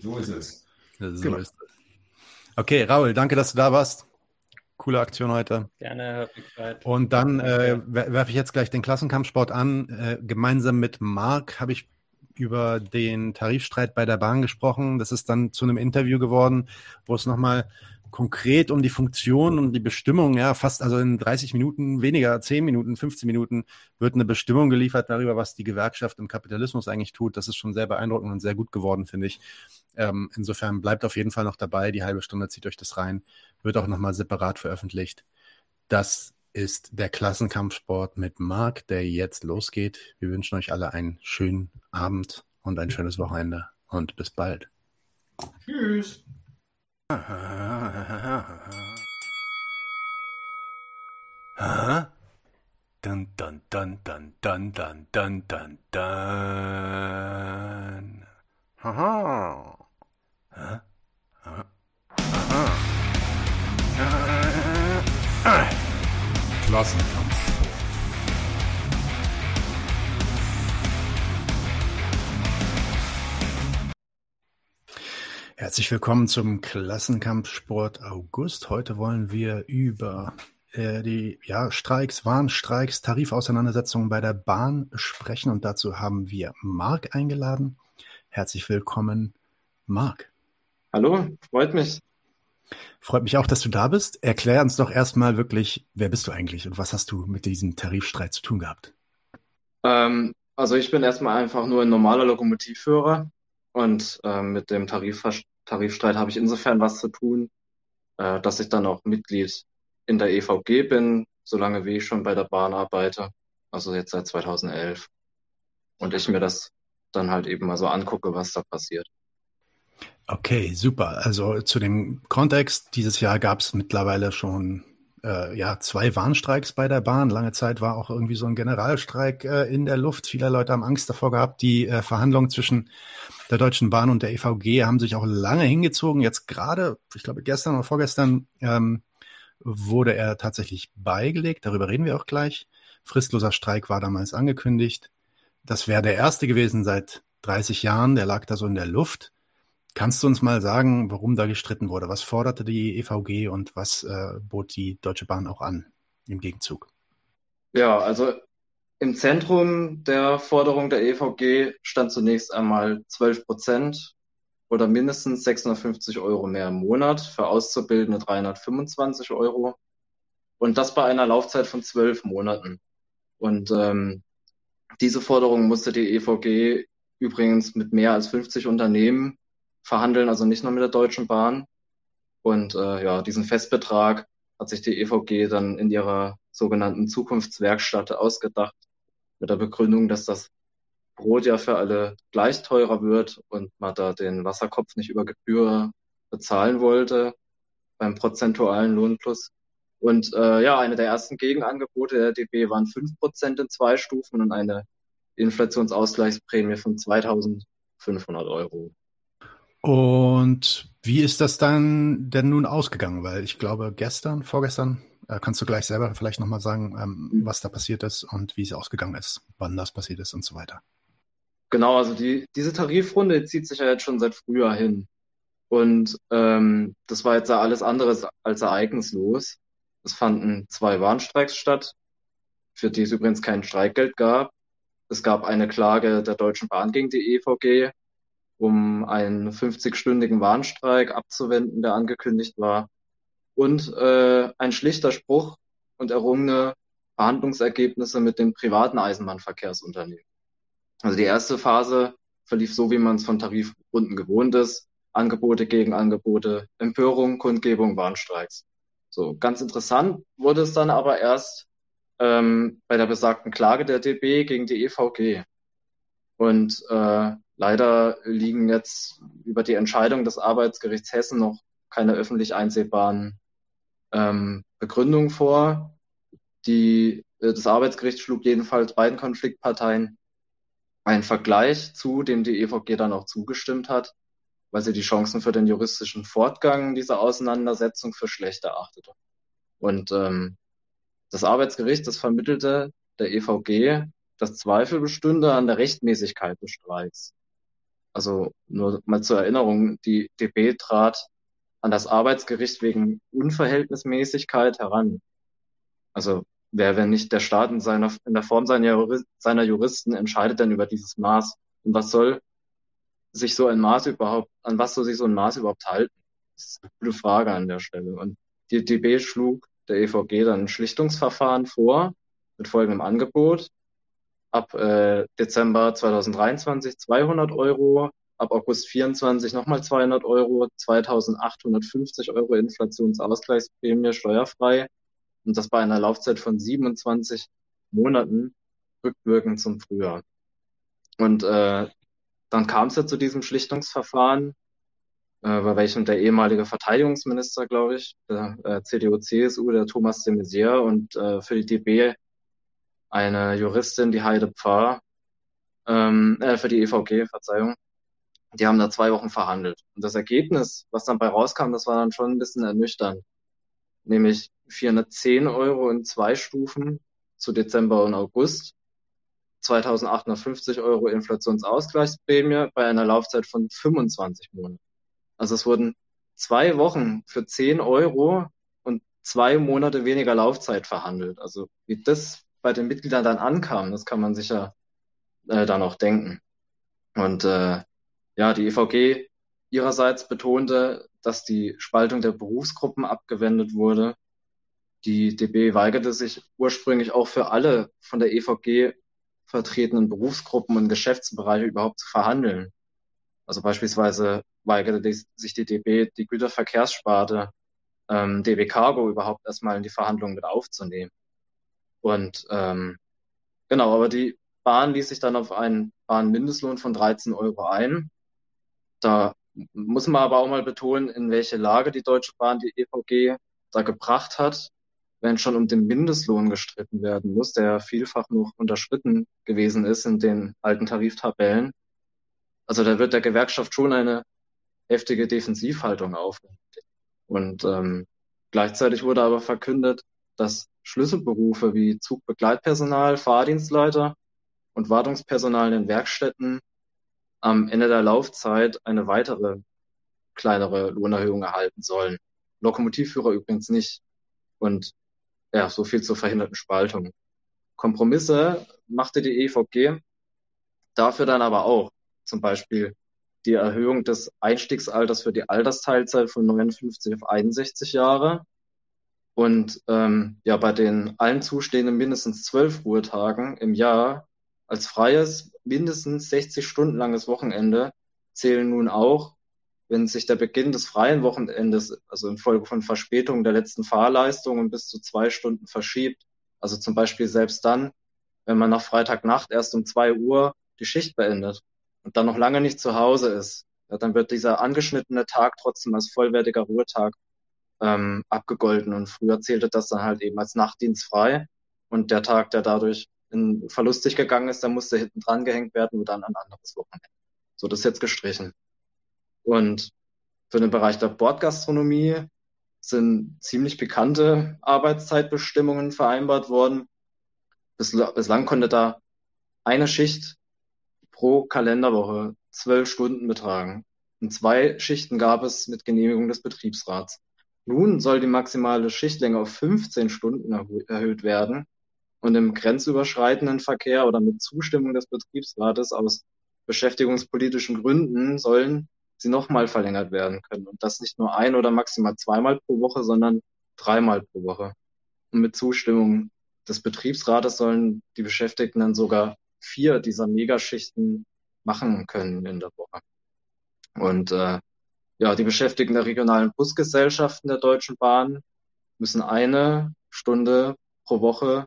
So ist es. So genau. ist es. Okay, Raul, danke, dass du da warst. Coole Aktion heute. Gerne, Und dann äh, werfe ich jetzt gleich den Klassenkampfsport an. Äh, gemeinsam mit Marc habe ich über den Tarifstreit bei der Bahn gesprochen. Das ist dann zu einem Interview geworden, wo es nochmal konkret um die Funktion und die Bestimmung, ja, fast also in 30 Minuten, weniger, 10 Minuten, 15 Minuten wird eine Bestimmung geliefert darüber, was die Gewerkschaft im Kapitalismus eigentlich tut. Das ist schon sehr beeindruckend und sehr gut geworden, finde ich. Ähm, insofern bleibt auf jeden Fall noch dabei. Die halbe Stunde zieht euch das rein. Wird auch nochmal separat veröffentlicht. Das ist der Klassenkampfsport mit Marc, der jetzt losgeht. Wir wünschen euch alle einen schönen Abend und ein schönes Wochenende und bis bald. Tschüss. Huh? Dun dun dun dun dun dun dun dun dun. Haha. Huh? Huh? Klassenkampf. Herzlich willkommen zum Klassenkampfsport August. Heute wollen wir über äh, die ja, Streiks, Warnstreiks, Tarifauseinandersetzungen bei der Bahn sprechen und dazu haben wir Marc eingeladen. Herzlich willkommen, Marc. Hallo, freut mich. Freut mich auch, dass du da bist. Erklär uns doch erstmal wirklich, wer bist du eigentlich und was hast du mit diesem Tarifstreit zu tun gehabt? Ähm, also ich bin erstmal einfach nur ein normaler Lokomotivführer und äh, mit dem Tarif Tarifstreit habe ich insofern was zu tun, äh, dass ich dann auch Mitglied in der EVG bin, solange wie ich schon bei der Bahn arbeite, also jetzt seit 2011. Und ich mir das dann halt eben mal so angucke, was da passiert. Okay, super. Also zu dem Kontext, dieses Jahr gab es mittlerweile schon äh, ja, zwei Warnstreiks bei der Bahn. Lange Zeit war auch irgendwie so ein Generalstreik äh, in der Luft. Viele Leute haben Angst davor gehabt. Die äh, Verhandlungen zwischen der Deutschen Bahn und der EVG haben sich auch lange hingezogen. Jetzt gerade, ich glaube gestern oder vorgestern, ähm, wurde er tatsächlich beigelegt. Darüber reden wir auch gleich. Fristloser Streik war damals angekündigt. Das wäre der erste gewesen seit 30 Jahren. Der lag da so in der Luft. Kannst du uns mal sagen, warum da gestritten wurde? Was forderte die EVG und was äh, bot die Deutsche Bahn auch an im Gegenzug? Ja, also im Zentrum der Forderung der EVG stand zunächst einmal 12 Prozent oder mindestens 650 Euro mehr im Monat, für Auszubildende 325 Euro. Und das bei einer Laufzeit von zwölf Monaten. Und ähm, diese Forderung musste die EVG übrigens mit mehr als 50 Unternehmen verhandeln, also nicht nur mit der Deutschen Bahn. Und äh, ja, diesen Festbetrag hat sich die EVG dann in ihrer sogenannten Zukunftswerkstatt ausgedacht, mit der Begründung, dass das Brot ja für alle gleich teurer wird und man da den Wasserkopf nicht über Gebühr bezahlen wollte beim prozentualen Lohnplus. Und äh, ja, eine der ersten Gegenangebote der DB waren fünf Prozent in zwei Stufen und eine Inflationsausgleichsprämie von 2500 Euro. Und wie ist das dann denn nun ausgegangen? Weil ich glaube, gestern, vorgestern, äh, kannst du gleich selber vielleicht nochmal sagen, ähm, mhm. was da passiert ist und wie es ausgegangen ist, wann das passiert ist und so weiter. Genau, also die, diese Tarifrunde zieht sich ja jetzt schon seit Frühjahr hin. Und ähm, das war jetzt alles anderes als ereignislos. Es fanden zwei Warnstreiks statt, für die es übrigens kein Streikgeld gab. Es gab eine Klage der Deutschen Bahn gegen die EVG, um einen 50-stündigen Warnstreik abzuwenden, der angekündigt war. Und äh, ein schlichter Spruch und errungene Verhandlungsergebnisse mit den privaten Eisenbahnverkehrsunternehmen. Also die erste Phase verlief so, wie man es von Tarifrunden gewohnt ist. Angebote gegen Angebote, Empörung, Kundgebung, Warnstreiks. So, ganz interessant wurde es dann aber erst ähm, bei der besagten Klage der DB gegen die EVG. Und äh, leider liegen jetzt über die Entscheidung des Arbeitsgerichts Hessen noch keine öffentlich einsehbaren ähm, Begründungen vor. Die, äh, das Arbeitsgericht schlug jedenfalls beiden Konfliktparteien einen Vergleich zu, dem die EVG dann auch zugestimmt hat, weil sie die Chancen für den juristischen Fortgang dieser Auseinandersetzung für schlecht erachtete. Und ähm, das Arbeitsgericht, das vermittelte der EVG, dass Zweifel bestünde an der Rechtmäßigkeit des Streiks. Also nur mal zur Erinnerung, die DB trat an das Arbeitsgericht wegen Unverhältnismäßigkeit heran. Also wer, wenn nicht der Staat in, seiner, in der Form seiner, seiner Juristen entscheidet denn über dieses Maß? Und was soll sich so ein Maß überhaupt, an was soll sich so ein Maß überhaupt halten? Das ist eine gute Frage an der Stelle. Und die DB schlug der EVG dann ein Schlichtungsverfahren vor mit folgendem Angebot. Ab äh, Dezember 2023 200 Euro, ab August 24 nochmal 200 Euro, 2850 Euro Inflationsausgleichsprämie steuerfrei und das bei einer Laufzeit von 27 Monaten rückwirkend zum Frühjahr. Und äh, dann kam es ja zu diesem Schlichtungsverfahren, äh, bei welchem der ehemalige Verteidigungsminister, glaube ich, der äh, CDU-CSU, der Thomas de Maizière und äh, für die DB eine Juristin, die Heide Pfarr, ähm, äh, für die EVG, Verzeihung, die haben da zwei Wochen verhandelt. Und das Ergebnis, was dann bei rauskam, das war dann schon ein bisschen ernüchternd. Nämlich 410 Euro in zwei Stufen zu Dezember und August, 2850 Euro Inflationsausgleichsprämie bei einer Laufzeit von 25 Monaten. Also es wurden zwei Wochen für 10 Euro und zwei Monate weniger Laufzeit verhandelt. Also wie das bei den Mitgliedern dann ankam, das kann man sicher äh, dann auch denken. Und äh, ja, die EVG ihrerseits betonte, dass die Spaltung der Berufsgruppen abgewendet wurde die DB weigerte sich ursprünglich auch für alle von der EVG vertretenen Berufsgruppen und Geschäftsbereiche überhaupt zu verhandeln. Also beispielsweise weigerte die, sich die DB, die Güterverkehrssparte ähm, DB Cargo überhaupt erstmal in die Verhandlungen mit aufzunehmen. Und ähm, genau, aber die Bahn ließ sich dann auf einen Bahnmindestlohn von 13 Euro ein. Da muss man aber auch mal betonen, in welche Lage die Deutsche Bahn die EVG da gebracht hat wenn schon um den Mindestlohn gestritten werden muss, der vielfach noch unterschritten gewesen ist in den alten Tariftabellen. Also da wird der Gewerkschaft schon eine heftige Defensivhaltung aufgelegt. Und ähm, gleichzeitig wurde aber verkündet, dass Schlüsselberufe wie Zugbegleitpersonal, Fahrdienstleiter und Wartungspersonal in den Werkstätten am Ende der Laufzeit eine weitere kleinere Lohnerhöhung erhalten sollen. Lokomotivführer übrigens nicht. Und ja, so viel zur verhinderten Spaltung. Kompromisse machte die EVG dafür dann aber auch. Zum Beispiel die Erhöhung des Einstiegsalters für die Altersteilzeit von 59 auf 61 Jahre. Und ähm, ja, bei den allen zustehenden mindestens zwölf Ruhetagen im Jahr als freies, mindestens 60 Stunden langes Wochenende zählen nun auch, wenn sich der Beginn des freien Wochenendes, also infolge von Verspätung der letzten Fahrleistung um bis zu zwei Stunden verschiebt, also zum Beispiel selbst dann, wenn man nach Freitagnacht erst um zwei Uhr die Schicht beendet und dann noch lange nicht zu Hause ist, ja, dann wird dieser angeschnittene Tag trotzdem als vollwertiger Ruhetag ähm, abgegolten. Und früher zählte das dann halt eben als Nachtdienst frei. Und der Tag, der dadurch in verlustig gegangen ist, der musste hinten dran gehängt werden und dann ein anderes Wochenende. So, das ist jetzt gestrichen. Und für den Bereich der Bordgastronomie sind ziemlich bekannte Arbeitszeitbestimmungen vereinbart worden. Bislang konnte da eine Schicht pro Kalenderwoche zwölf Stunden betragen. Und zwei Schichten gab es mit Genehmigung des Betriebsrats. Nun soll die maximale Schichtlänge auf 15 Stunden erhöht werden und im grenzüberschreitenden Verkehr oder mit Zustimmung des Betriebsrates aus beschäftigungspolitischen Gründen sollen sie nochmal verlängert werden können. Und das nicht nur ein oder maximal zweimal pro Woche, sondern dreimal pro Woche. Und mit Zustimmung des Betriebsrates sollen die Beschäftigten dann sogar vier dieser Megaschichten machen können in der Woche. Und äh, ja, die Beschäftigten der regionalen Busgesellschaften der Deutschen Bahn müssen eine Stunde pro Woche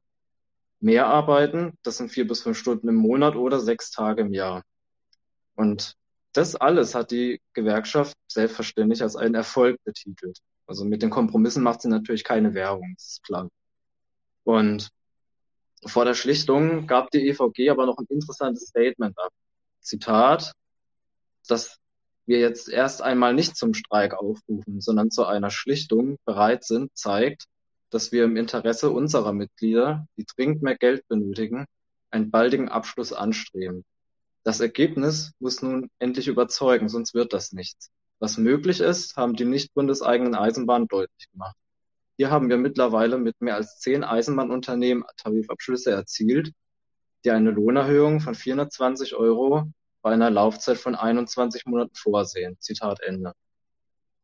mehr arbeiten. Das sind vier bis fünf Stunden im Monat oder sechs Tage im Jahr. Und das alles hat die Gewerkschaft selbstverständlich als einen Erfolg betitelt. Also mit den Kompromissen macht sie natürlich keine Währung, das ist klar. Und vor der Schlichtung gab die EVG aber noch ein interessantes Statement ab. Zitat, dass wir jetzt erst einmal nicht zum Streik aufrufen, sondern zu einer Schlichtung bereit sind, zeigt, dass wir im Interesse unserer Mitglieder, die dringend mehr Geld benötigen, einen baldigen Abschluss anstreben. Das Ergebnis muss nun endlich überzeugen, sonst wird das nichts. Was möglich ist, haben die nicht bundeseigenen Eisenbahnen deutlich gemacht. Hier haben wir mittlerweile mit mehr als zehn Eisenbahnunternehmen Tarifabschlüsse erzielt, die eine Lohnerhöhung von 420 Euro bei einer Laufzeit von 21 Monaten vorsehen. Zitat Ende.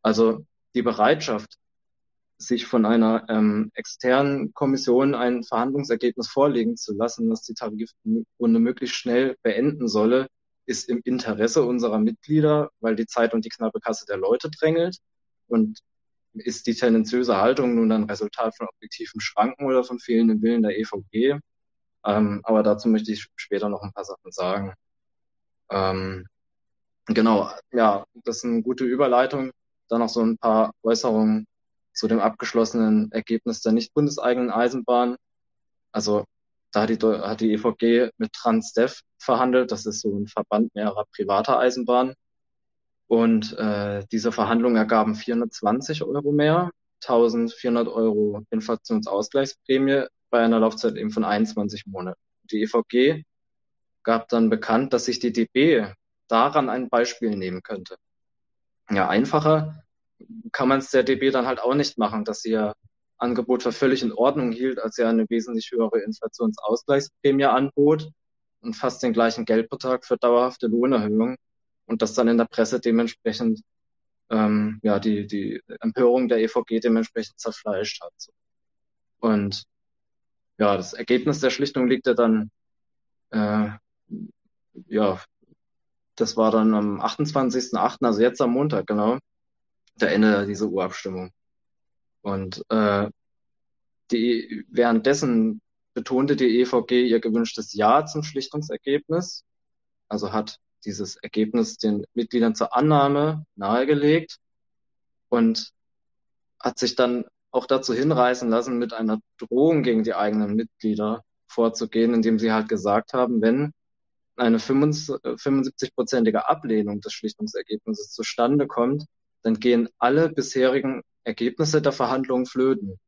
Also die Bereitschaft, sich von einer ähm, externen Kommission ein Verhandlungsergebnis vorlegen zu lassen, das die Tarifrunde möglichst schnell beenden solle, ist im Interesse unserer Mitglieder, weil die Zeit und die knappe Kasse der Leute drängelt und ist die tendenziöse Haltung nun ein Resultat von objektiven Schranken oder von fehlendem Willen der EVG? Ähm, aber dazu möchte ich später noch ein paar Sachen sagen. Ähm, genau, ja, das ist eine gute Überleitung. Dann noch so ein paar Äußerungen zu dem abgeschlossenen Ergebnis der nicht bundeseigenen Eisenbahn. Also da hat die, hat die EVG mit Transdev verhandelt. Das ist so ein Verband mehrerer privater Eisenbahnen. Und äh, diese Verhandlungen ergaben 420 Euro mehr, 1400 Euro Inflationsausgleichsprämie bei einer Laufzeit eben von 21 Monaten. Die EVG gab dann bekannt, dass sich die DB daran ein Beispiel nehmen könnte. Ja, einfacher kann man es der DB dann halt auch nicht machen, dass sie ja Angebot für völlig in Ordnung hielt, als sie eine wesentlich höhere Inflationsausgleichsprämie anbot und fast den gleichen Geldbetrag für dauerhafte Lohnerhöhung und das dann in der Presse dementsprechend ähm, ja die die Empörung der EVG dementsprechend zerfleischt hat. Und ja, das Ergebnis der Schlichtung liegt ja dann äh, ja, das war dann am 28.08., also jetzt am Montag, genau, der Ende dieser Urabstimmung. Und äh, die, währenddessen betonte die EVG ihr gewünschtes Ja zum Schlichtungsergebnis, also hat dieses Ergebnis den Mitgliedern zur Annahme nahegelegt und hat sich dann auch dazu hinreißen lassen, mit einer Drohung gegen die eigenen Mitglieder vorzugehen, indem sie halt gesagt haben, wenn eine 75-prozentige Ablehnung des Schlichtungsergebnisses zustande kommt, dann gehen alle bisherigen Ergebnisse der Verhandlungen flöten.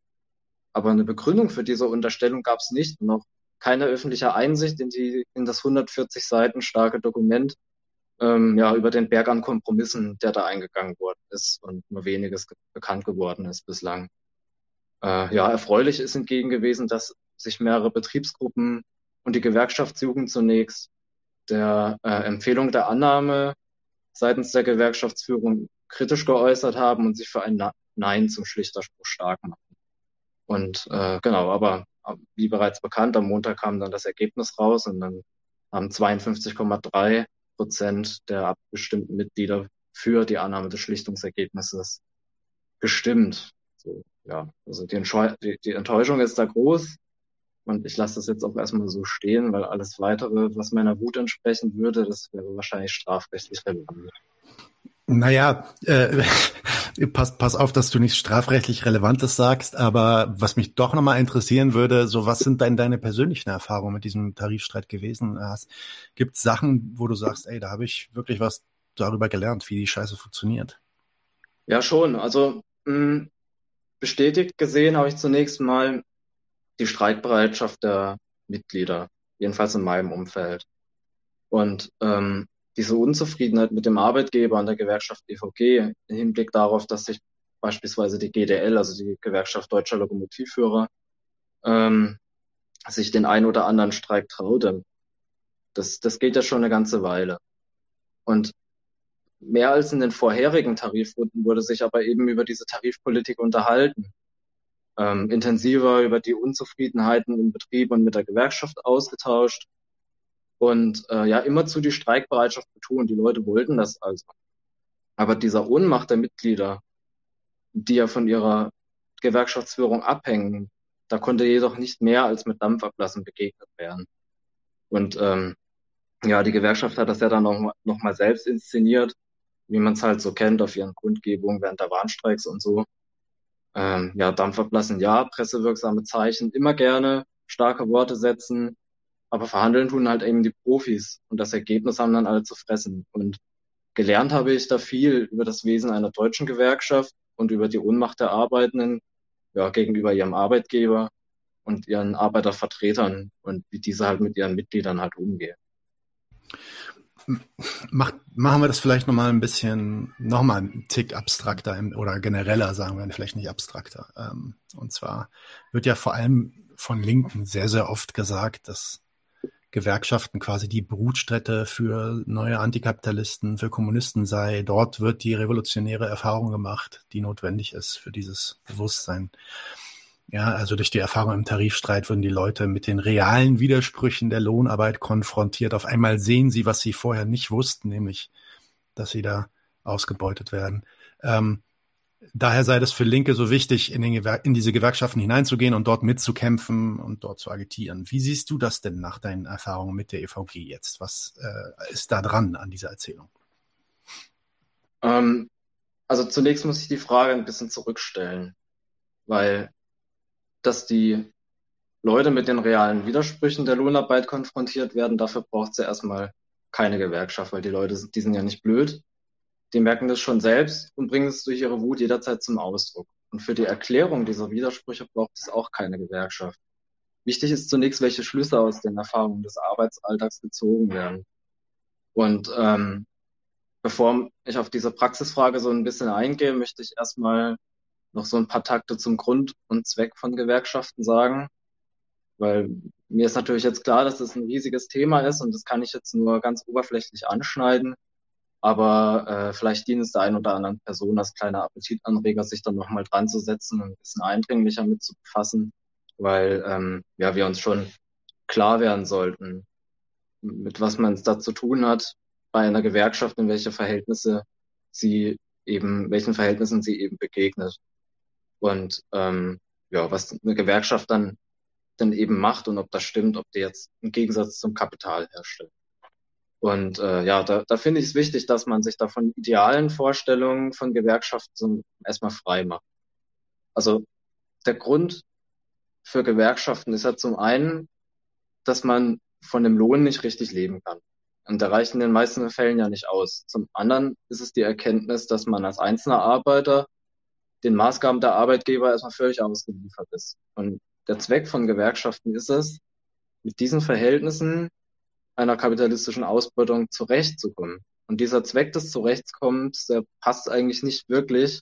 Aber eine Begründung für diese Unterstellung gab es nicht, noch keine öffentliche Einsicht in, die, in das 140 Seiten starke Dokument ähm, ja, über den Berg an Kompromissen, der da eingegangen worden ist und nur weniges bekannt geworden ist bislang. Äh, ja, erfreulich ist hingegen gewesen, dass sich mehrere Betriebsgruppen und die Gewerkschaftsjugend zunächst der äh, Empfehlung der Annahme seitens der Gewerkschaftsführung kritisch geäußert haben und sich für ein Nein zum Schlichterspruch stark machen. Und äh, genau, aber wie bereits bekannt, am Montag kam dann das Ergebnis raus und dann haben 52,3 Prozent der abgestimmten Mitglieder für die Annahme des Schlichtungsergebnisses gestimmt. So, ja, also die, die, die Enttäuschung ist da groß. Und ich lasse das jetzt auch erstmal so stehen, weil alles weitere, was meiner Wut entsprechen würde, das wäre wahrscheinlich strafrechtlich relevant. Naja, äh, pass, pass auf, dass du nichts strafrechtlich Relevantes sagst, aber was mich doch nochmal interessieren würde, so was sind denn deine persönlichen Erfahrungen mit diesem Tarifstreit gewesen? Gibt es Sachen, wo du sagst, ey, da habe ich wirklich was darüber gelernt, wie die Scheiße funktioniert? Ja, schon. Also mh, bestätigt gesehen habe ich zunächst mal die Streikbereitschaft der Mitglieder, jedenfalls in meinem Umfeld. Und ähm, diese Unzufriedenheit mit dem Arbeitgeber und der Gewerkschaft EVG im Hinblick darauf, dass sich beispielsweise die GDL, also die Gewerkschaft Deutscher Lokomotivführer, ähm, sich den ein oder anderen Streik traute. Das, das geht ja schon eine ganze Weile. Und mehr als in den vorherigen Tarifrunden wurde sich aber eben über diese Tarifpolitik unterhalten. Ähm, intensiver über die Unzufriedenheiten im Betrieb und mit der Gewerkschaft ausgetauscht und äh, ja immerzu die Streikbereitschaft betonen. Die Leute wollten das also. Aber dieser Ohnmacht der Mitglieder, die ja von ihrer Gewerkschaftsführung abhängen, da konnte jedoch nicht mehr als mit Dampfablassen begegnet werden. Und ähm, ja, die Gewerkschaft hat das ja dann noch, noch mal selbst inszeniert, wie man es halt so kennt auf ihren Kundgebungen während der Warnstreiks und so. Ähm, ja, Dampfablassen, ja, pressewirksame Zeichen, immer gerne, starke Worte setzen, aber verhandeln tun halt eben die Profis und das Ergebnis haben dann alle zu fressen. Und gelernt habe ich da viel über das Wesen einer deutschen Gewerkschaft und über die Ohnmacht der Arbeitenden ja, gegenüber ihrem Arbeitgeber und ihren Arbeitervertretern und wie diese halt mit ihren Mitgliedern halt umgehen. Mach, machen wir das vielleicht nochmal ein bisschen, nochmal einen Tick abstrakter oder genereller, sagen wir vielleicht nicht abstrakter. Ähm, und zwar wird ja vor allem von Linken sehr, sehr oft gesagt, dass Gewerkschaften quasi die Brutstätte für neue Antikapitalisten, für Kommunisten sei. Dort wird die revolutionäre Erfahrung gemacht, die notwendig ist für dieses Bewusstsein. Ja, also durch die Erfahrung im Tarifstreit würden die Leute mit den realen Widersprüchen der Lohnarbeit konfrontiert. Auf einmal sehen sie, was sie vorher nicht wussten, nämlich, dass sie da ausgebeutet werden. Ähm, daher sei es für Linke so wichtig, in, in, diese Gewerkschaften hineinzugehen und dort mitzukämpfen und dort zu agitieren. Wie siehst du das denn nach deinen Erfahrungen mit der EVG jetzt? Was äh, ist da dran an dieser Erzählung? Ähm, also zunächst muss ich die Frage ein bisschen zurückstellen, weil dass die Leute mit den realen Widersprüchen der Lohnarbeit konfrontiert werden, dafür braucht es ja erstmal keine Gewerkschaft, weil die Leute, die sind ja nicht blöd die merken das schon selbst und bringen es durch ihre Wut jederzeit zum Ausdruck. Und für die Erklärung dieser Widersprüche braucht es auch keine Gewerkschaft. Wichtig ist zunächst, welche Schlüsse aus den Erfahrungen des Arbeitsalltags gezogen werden. Und ähm, bevor ich auf diese Praxisfrage so ein bisschen eingehe, möchte ich erstmal noch so ein paar Takte zum Grund und Zweck von Gewerkschaften sagen. Weil mir ist natürlich jetzt klar, dass das ein riesiges Thema ist und das kann ich jetzt nur ganz oberflächlich anschneiden. Aber äh, vielleicht dient es der einen oder anderen Person als kleiner Appetitanreger, sich dann nochmal dran zu setzen und ein bisschen eindringlicher mit zu befassen, weil ähm, ja, wir uns schon klar werden sollten, mit was man es da zu tun hat bei einer Gewerkschaft, in welche Verhältnisse sie eben, welchen Verhältnissen sie eben begegnet. Und ähm, ja, was eine Gewerkschaft dann, dann eben macht und ob das stimmt, ob die jetzt einen Gegensatz zum Kapital herstellt. Und äh, ja, da, da finde ich es wichtig, dass man sich da von idealen Vorstellungen von Gewerkschaften erstmal frei macht. Also der Grund für Gewerkschaften ist ja zum einen, dass man von dem Lohn nicht richtig leben kann. Und der reicht in den meisten Fällen ja nicht aus. Zum anderen ist es die Erkenntnis, dass man als einzelner Arbeiter den Maßgaben der Arbeitgeber erstmal völlig ausgeliefert ist. Und der Zweck von Gewerkschaften ist es, mit diesen Verhältnissen einer kapitalistischen Ausbeutung zurechtzukommen. Und dieser Zweck des Zurechtkommens, der passt eigentlich nicht wirklich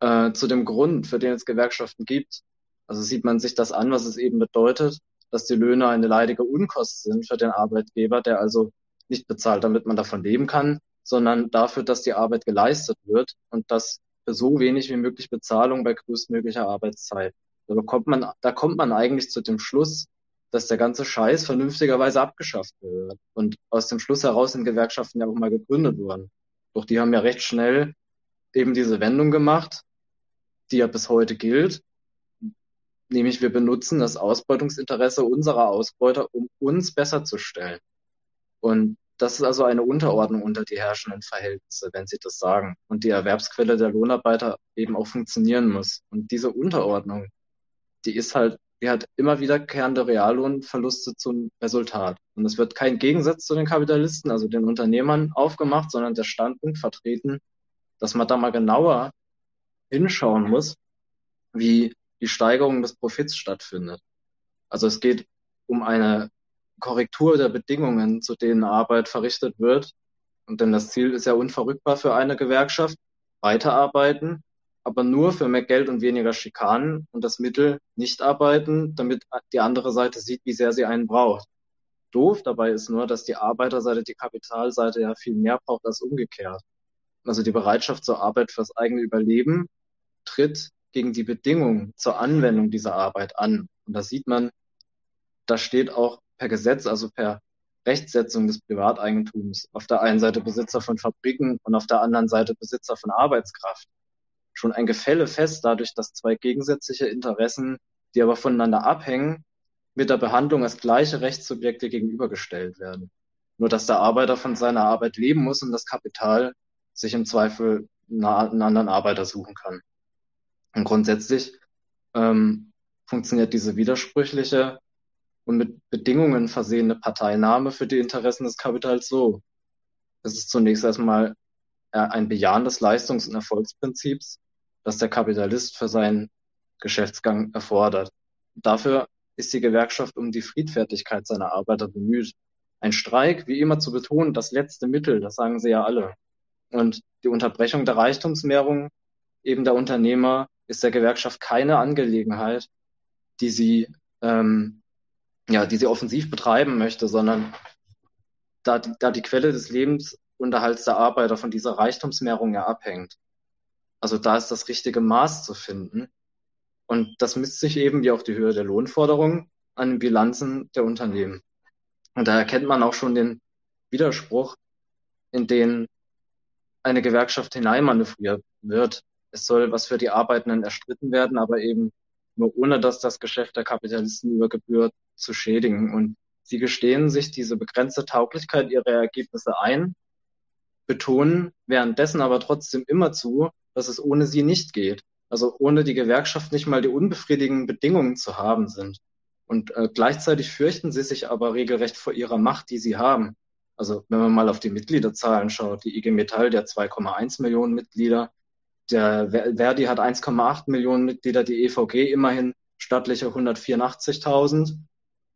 äh, zu dem Grund, für den es Gewerkschaften gibt. Also sieht man sich das an, was es eben bedeutet, dass die Löhne eine leidige Unkost sind für den Arbeitgeber, der also nicht bezahlt, damit man davon leben kann, sondern dafür, dass die Arbeit geleistet wird und das für so wenig wie möglich Bezahlung bei größtmöglicher Arbeitszeit. Da bekommt man, da kommt man eigentlich zu dem Schluss, dass der ganze Scheiß vernünftigerweise abgeschafft wird. Und aus dem Schluss heraus sind Gewerkschaften ja auch mal gegründet worden. Doch die haben ja recht schnell eben diese Wendung gemacht, die ja bis heute gilt. Nämlich wir benutzen das Ausbeutungsinteresse unserer Ausbeuter, um uns besser zu stellen. Und das ist also eine Unterordnung unter die herrschenden Verhältnisse, wenn Sie das sagen. Und die Erwerbsquelle der Lohnarbeiter eben auch funktionieren muss. Und diese Unterordnung, die ist halt, die hat immer wiederkehrende Reallohnverluste zum Resultat. Und es wird kein Gegensatz zu den Kapitalisten, also den Unternehmern aufgemacht, sondern der Standpunkt vertreten, dass man da mal genauer hinschauen muss, wie die Steigerung des Profits stattfindet. Also es geht um eine Korrektur der Bedingungen, zu denen Arbeit verrichtet wird. Und denn das Ziel ist ja unverrückbar für eine Gewerkschaft, weiterarbeiten, aber nur für mehr Geld und weniger Schikanen und das Mittel nicht arbeiten, damit die andere Seite sieht, wie sehr sie einen braucht. Doof dabei ist nur, dass die Arbeiterseite die Kapitalseite ja viel mehr braucht als umgekehrt. Also die Bereitschaft zur Arbeit fürs eigene Überleben tritt gegen die Bedingungen zur Anwendung dieser Arbeit an. Und da sieht man, da steht auch per Gesetz, also per Rechtsetzung des Privateigentums, auf der einen Seite Besitzer von Fabriken und auf der anderen Seite Besitzer von Arbeitskraft. Schon ein Gefälle fest dadurch, dass zwei gegensätzliche Interessen, die aber voneinander abhängen, mit der Behandlung als gleiche Rechtssubjekte gegenübergestellt werden. Nur dass der Arbeiter von seiner Arbeit leben muss und das Kapital sich im Zweifel einen anderen Arbeiter suchen kann. Und grundsätzlich ähm, funktioniert diese widersprüchliche und mit Bedingungen versehene Parteinahme für die Interessen des Kapitals so. Es ist zunächst erstmal äh, ein Bejahen des Leistungs- und Erfolgsprinzips, das der Kapitalist für seinen Geschäftsgang erfordert. Dafür ist die Gewerkschaft um die Friedfertigkeit seiner Arbeiter bemüht. Ein Streik, wie immer zu betonen, das letzte Mittel, das sagen sie ja alle. Und die Unterbrechung der Reichtumsmehrung eben der Unternehmer ist der Gewerkschaft keine Angelegenheit, die sie ähm, ja, die sie offensiv betreiben möchte, sondern da, da die Quelle des Lebensunterhalts der Arbeiter von dieser Reichtumsmehrung ja abhängt. Also da ist das richtige Maß zu finden. Und das misst sich eben wie auch die Höhe der Lohnforderungen an den Bilanzen der Unternehmen. Und da erkennt man auch schon den Widerspruch, in den eine Gewerkschaft hineinmanövriert wird. Es soll was für die Arbeitenden erstritten werden, aber eben nur ohne dass das Geschäft der Kapitalisten über Gebühr zu schädigen. Und sie gestehen sich diese begrenzte Tauglichkeit ihrer Ergebnisse ein, betonen währenddessen aber trotzdem immer zu, dass es ohne sie nicht geht. Also ohne die Gewerkschaft nicht mal die unbefriedigenden Bedingungen zu haben sind. Und äh, gleichzeitig fürchten sie sich aber regelrecht vor ihrer Macht, die sie haben. Also wenn man mal auf die Mitgliederzahlen schaut, die IG Metall, der 2,1 Millionen Mitglieder, der Verdi hat 1,8 Millionen Mitglieder, die EVG immerhin stattliche 184.000.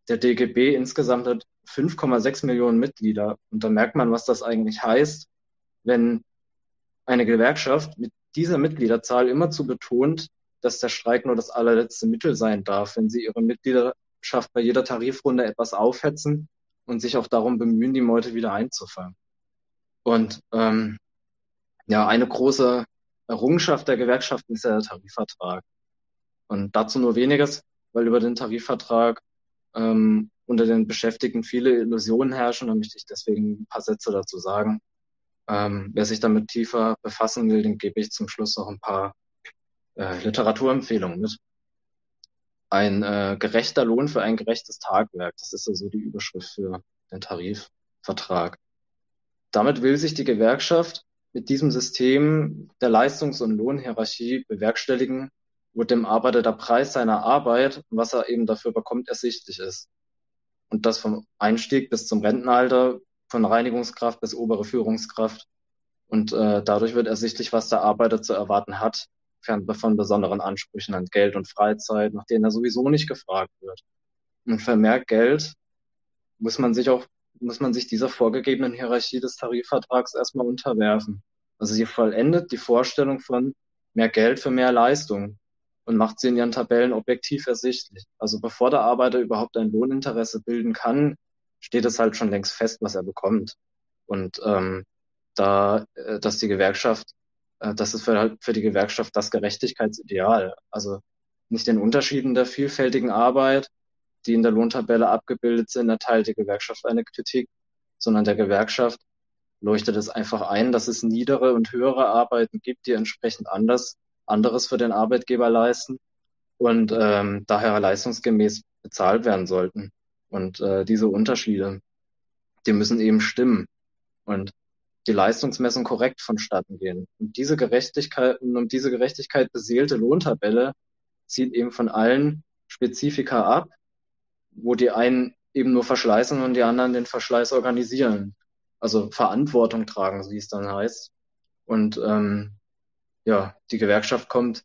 Der DGB insgesamt hat 5,6 Millionen Mitglieder. Und da merkt man, was das eigentlich heißt, wenn eine Gewerkschaft mit dieser Mitgliederzahl immerzu betont, dass der Streik nur das allerletzte Mittel sein darf, wenn sie ihre Mitgliedschaft bei jeder Tarifrunde etwas aufhetzen und sich auch darum bemühen, die Meute wieder einzufangen. Und ähm, ja, eine große Errungenschaft der Gewerkschaften ist ja der Tarifvertrag. Und dazu nur weniges, weil über den Tarifvertrag ähm, unter den Beschäftigten viele Illusionen herrschen und möchte ich deswegen ein paar Sätze dazu sagen. Ähm, wer sich damit tiefer befassen will, den gebe ich zum Schluss noch ein paar äh, Literaturempfehlungen mit. Ein äh, gerechter Lohn für ein gerechtes Tagwerk, das ist also die Überschrift für den Tarifvertrag. Damit will sich die Gewerkschaft mit diesem System der Leistungs- und Lohnhierarchie bewerkstelligen, wo dem Arbeiter der Preis seiner Arbeit was er eben dafür bekommt, ersichtlich ist. Und das vom Einstieg bis zum Rentenalter, von Reinigungskraft bis obere Führungskraft. Und äh, dadurch wird ersichtlich, was der Arbeiter zu erwarten hat, fern von besonderen Ansprüchen an Geld und Freizeit, nach denen er sowieso nicht gefragt wird. Und für mehr Geld muss man sich auch muss man sich dieser vorgegebenen Hierarchie des Tarifvertrags erstmal unterwerfen. Also sie vollendet die Vorstellung von mehr Geld für mehr Leistung und macht sie in ihren Tabellen objektiv ersichtlich. Also bevor der Arbeiter überhaupt ein Lohninteresse bilden kann, steht es halt schon längst fest, was er bekommt. Und ähm, da, äh, dass die Gewerkschaft, äh, das ist für, für die Gewerkschaft das Gerechtigkeitsideal. Also nicht den Unterschieden der vielfältigen Arbeit, die in der Lohntabelle abgebildet sind, erteilt die Gewerkschaft eine Kritik, sondern der Gewerkschaft leuchtet es einfach ein, dass es niedere und höhere Arbeiten gibt, die entsprechend anders, anderes für den Arbeitgeber leisten und ähm, daher leistungsgemäß bezahlt werden sollten. Und äh, diese Unterschiede, die müssen eben stimmen und die Leistungsmessung korrekt vonstatten gehen. Und diese Gerechtigkeit, um diese Gerechtigkeit beseelte Lohntabelle zieht eben von allen Spezifika ab, wo die einen eben nur verschleißen und die anderen den Verschleiß organisieren. Also Verantwortung tragen, wie es dann heißt. Und ähm, ja, die Gewerkschaft kommt,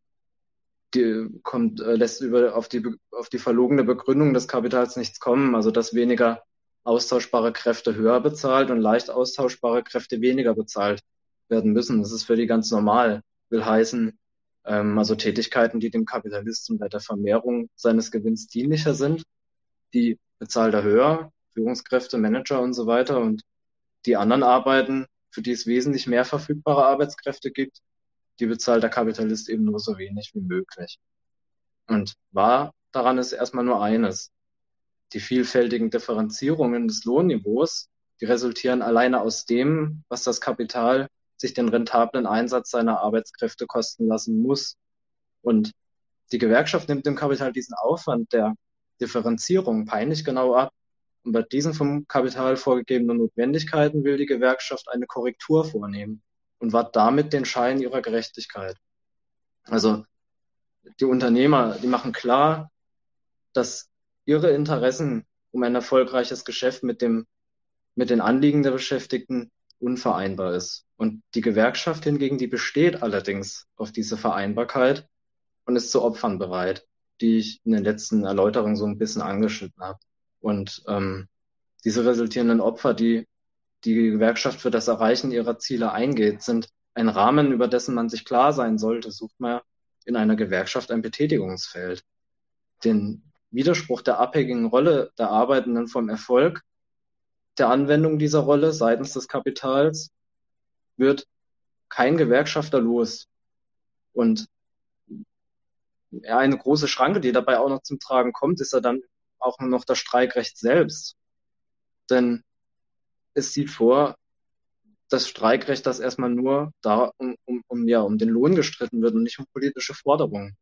die kommt, äh, lässt über auf die auf die verlogene Begründung des Kapitals nichts kommen, also dass weniger austauschbare Kräfte höher bezahlt und leicht austauschbare Kräfte weniger bezahlt werden müssen. Das ist für die ganz normal. Will heißen, ähm, also Tätigkeiten, die dem Kapitalisten bei der Vermehrung seines Gewinns dienlicher sind, die bezahlt er höher, Führungskräfte, Manager und so weiter. Und die anderen Arbeiten, für die es wesentlich mehr verfügbare Arbeitskräfte gibt, die bezahlt der Kapitalist eben nur so wenig wie möglich. Und wahr daran ist erstmal nur eines. Die vielfältigen Differenzierungen des Lohnniveaus, die resultieren alleine aus dem, was das Kapital sich den rentablen Einsatz seiner Arbeitskräfte kosten lassen muss. Und die Gewerkschaft nimmt dem Kapital diesen Aufwand der Differenzierung peinlich genau ab. Und bei diesen vom Kapital vorgegebenen Notwendigkeiten will die Gewerkschaft eine Korrektur vornehmen und wahrt damit den Schein ihrer Gerechtigkeit. Also die Unternehmer, die machen klar, dass ihre Interessen um ein erfolgreiches Geschäft mit dem, mit den Anliegen der Beschäftigten unvereinbar ist. Und die Gewerkschaft hingegen, die besteht allerdings auf diese Vereinbarkeit und ist zu Opfern bereit, die ich in den letzten Erläuterungen so ein bisschen angeschnitten habe. Und ähm, diese resultierenden Opfer, die die Gewerkschaft für das Erreichen ihrer Ziele eingeht, sind ein Rahmen, über dessen man sich klar sein sollte, sucht man in einer Gewerkschaft ein Betätigungsfeld. Den Widerspruch der abhängigen Rolle der Arbeitenden vom Erfolg der Anwendung dieser Rolle seitens des Kapitals wird kein Gewerkschafter los. Und ja, eine große Schranke, die dabei auch noch zum Tragen kommt, ist ja dann auch nur noch das Streikrecht selbst. Denn es sieht vor, das Streikrecht, das erstmal nur da um, um, um, ja, um den Lohn gestritten wird und nicht um politische Forderungen.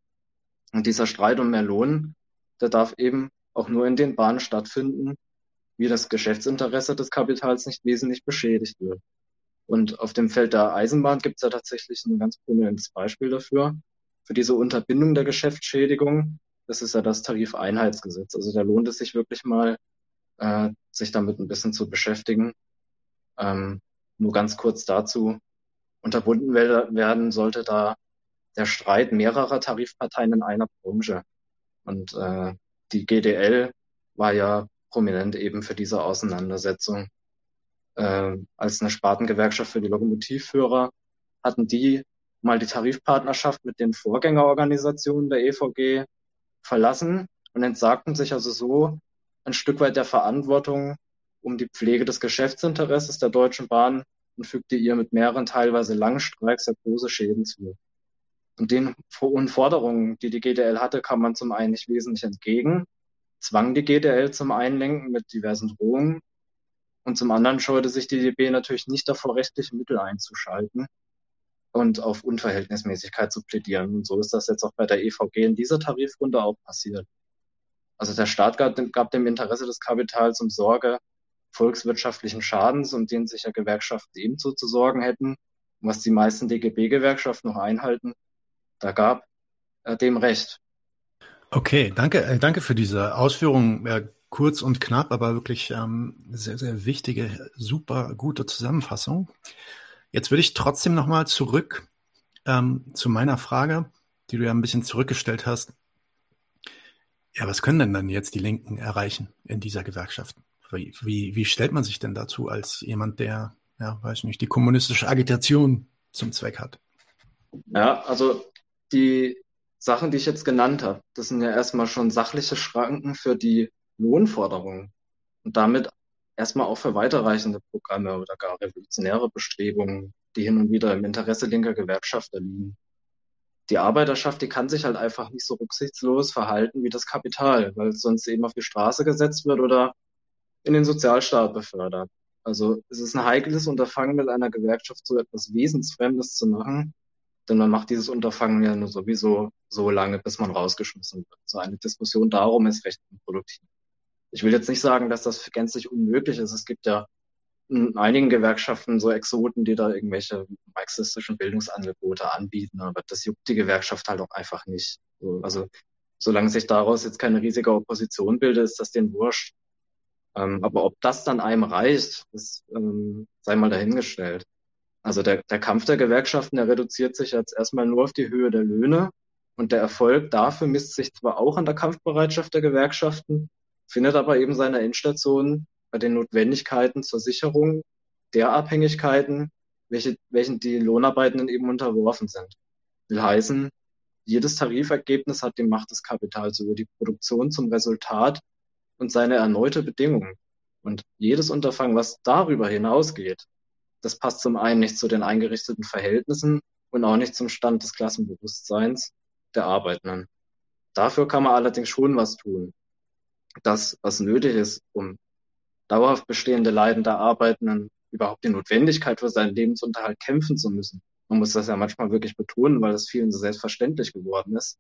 Und dieser Streit um mehr Lohn, der darf eben auch nur in den Bahnen stattfinden, wie das Geschäftsinteresse des Kapitals nicht wesentlich beschädigt wird. Und auf dem Feld der Eisenbahn gibt es ja tatsächlich ein ganz prominentes Beispiel dafür. Für diese Unterbindung der Geschäftsschädigung, das ist ja das Tarifeinheitsgesetz. Also da lohnt es sich wirklich mal, äh, sich damit ein bisschen zu beschäftigen. Ähm, nur ganz kurz dazu. Unterbunden werden sollte da der Streit mehrerer Tarifparteien in einer Branche. Und äh, die GDL war ja prominent eben für diese Auseinandersetzung. Äh, als eine Spartengewerkschaft für die Lokomotivführer hatten die mal die Tarifpartnerschaft mit den Vorgängerorganisationen der EVG verlassen und entsagten sich also so ein Stück weit der Verantwortung um die Pflege des Geschäftsinteresses der Deutschen Bahn und fügte ihr mit mehreren teilweise langen Streiks sehr große Schäden zu. Und den Forderungen, die die GDL hatte, kam man zum einen nicht wesentlich entgegen, zwang die GDL zum Einlenken mit diversen Drohungen und zum anderen scheute sich die DB natürlich nicht davor, rechtliche Mittel einzuschalten und auf Unverhältnismäßigkeit zu plädieren. Und so ist das jetzt auch bei der EVG in dieser Tarifrunde auch passiert. Also der Staat gab, gab dem Interesse des Kapitals um Sorge volkswirtschaftlichen Schadens, um den sich ja Gewerkschaften ebenso zu sorgen hätten, was die meisten DGB-Gewerkschaften noch einhalten, da gab er dem Recht. Okay, danke, äh, danke für diese Ausführungen. Äh, kurz und knapp, aber wirklich ähm, sehr, sehr wichtige, super gute Zusammenfassung. Jetzt würde ich trotzdem nochmal zurück ähm, zu meiner Frage, die du ja ein bisschen zurückgestellt hast. Ja, was können denn dann jetzt die Linken erreichen in dieser Gewerkschaft? Wie, wie, wie stellt man sich denn dazu als jemand, der, ja, weiß nicht, die kommunistische Agitation zum Zweck hat? Ja, also die Sachen, die ich jetzt genannt habe, das sind ja erstmal schon sachliche Schranken für die Lohnforderungen. Und damit erstmal auch für weiterreichende Programme oder gar revolutionäre Bestrebungen, die hin und wieder im Interesse linker Gewerkschafter liegen. Die Arbeiterschaft, die kann sich halt einfach nicht so rücksichtslos verhalten wie das Kapital, weil sonst eben auf die Straße gesetzt wird oder in den Sozialstaat befördert. Also es ist ein heikles Unterfangen, mit einer Gewerkschaft so etwas Wesensfremdes zu machen, denn man macht dieses Unterfangen ja nur sowieso so lange, bis man rausgeschmissen wird. So eine Diskussion darum ist recht unproduktiv. Ich will jetzt nicht sagen, dass das gänzlich unmöglich ist. Es gibt ja in einigen Gewerkschaften so Exoten, die da irgendwelche marxistischen Bildungsangebote anbieten, aber das juckt die Gewerkschaft halt auch einfach nicht. Also solange sich daraus jetzt keine riesige Opposition bildet, ist das den wurscht. Ähm, aber ob das dann einem reicht, das ähm, sei mal dahingestellt. Also der, der Kampf der Gewerkschaften, der reduziert sich jetzt erstmal nur auf die Höhe der Löhne. Und der Erfolg dafür misst sich zwar auch an der Kampfbereitschaft der Gewerkschaften, findet aber eben seine Endstation bei den Notwendigkeiten zur Sicherung der Abhängigkeiten, welche, welchen die Lohnarbeitenden eben unterworfen sind. Will heißen, jedes Tarifergebnis hat die Macht des Kapitals über die Produktion zum Resultat und seine erneute Bedingungen. Und jedes Unterfangen, was darüber hinausgeht, das passt zum einen nicht zu den eingerichteten Verhältnissen und auch nicht zum Stand des Klassenbewusstseins der Arbeitenden. Dafür kann man allerdings schon was tun. Das, was nötig ist, um dauerhaft bestehende Leiden der Arbeitenden überhaupt die Notwendigkeit für seinen Lebensunterhalt kämpfen zu müssen. Man muss das ja manchmal wirklich betonen, weil es vielen so selbstverständlich geworden ist.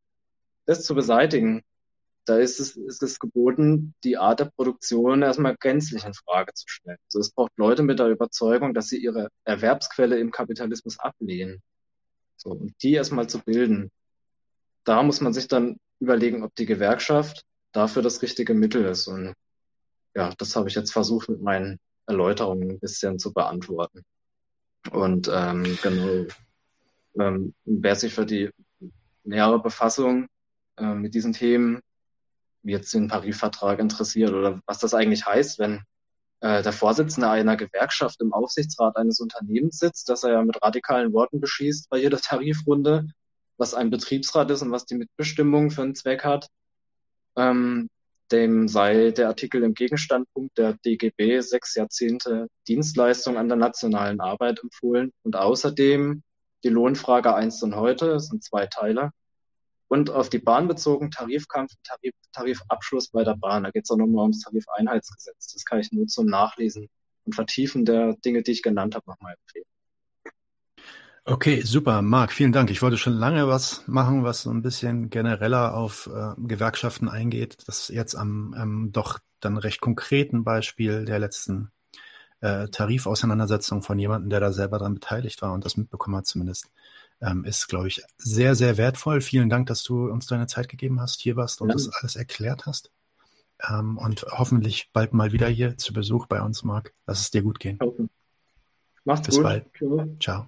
Das zu beseitigen, da ist es, ist es geboten, die Art der Produktion erstmal gänzlich in Frage zu stellen. Also es braucht Leute mit der Überzeugung, dass sie ihre Erwerbsquelle im Kapitalismus ablehnen. So, und die erstmal zu bilden. Da muss man sich dann überlegen, ob die Gewerkschaft dafür das richtige Mittel ist. Und ja, das habe ich jetzt versucht mit meinen Erläuterungen ein bisschen zu beantworten. Und ähm, genau, ähm, wer sich für die nähere Befassung äh, mit diesen Themen wie jetzt den Paris-Vertrag interessiert oder was das eigentlich heißt, wenn äh, der Vorsitzende einer Gewerkschaft im Aufsichtsrat eines Unternehmens sitzt, dass er ja mit radikalen Worten beschießt bei jeder Tarifrunde, was ein Betriebsrat ist und was die Mitbestimmung für einen Zweck hat. Ähm, dem sei der Artikel im Gegenstandpunkt der DGB sechs Jahrzehnte Dienstleistung an der nationalen Arbeit empfohlen und außerdem die Lohnfrage einst und heute, das sind zwei Teile, und auf die Bahn bezogen Tarifkampf, Tarif, Tarifabschluss bei der Bahn. Da geht es auch nochmal ums Tarifeinheitsgesetz. Das kann ich nur zum Nachlesen und Vertiefen der Dinge, die ich genannt habe, nochmal empfehlen. Okay, super, Marc, vielen Dank. Ich wollte schon lange was machen, was so ein bisschen genereller auf äh, Gewerkschaften eingeht. Das jetzt am ähm, doch dann recht konkreten Beispiel der letzten äh, Tarifauseinandersetzung von jemandem, der da selber dran beteiligt war und das mitbekommen hat zumindest ähm, ist, glaube ich, sehr, sehr wertvoll. Vielen Dank, dass du uns deine Zeit gegeben hast, hier warst und ja. das alles erklärt hast. Ähm, und hoffentlich bald mal wieder hier zu Besuch bei uns, Marc. Lass es dir gut gehen. Okay. Macht's Bis gut. bald. Ciao.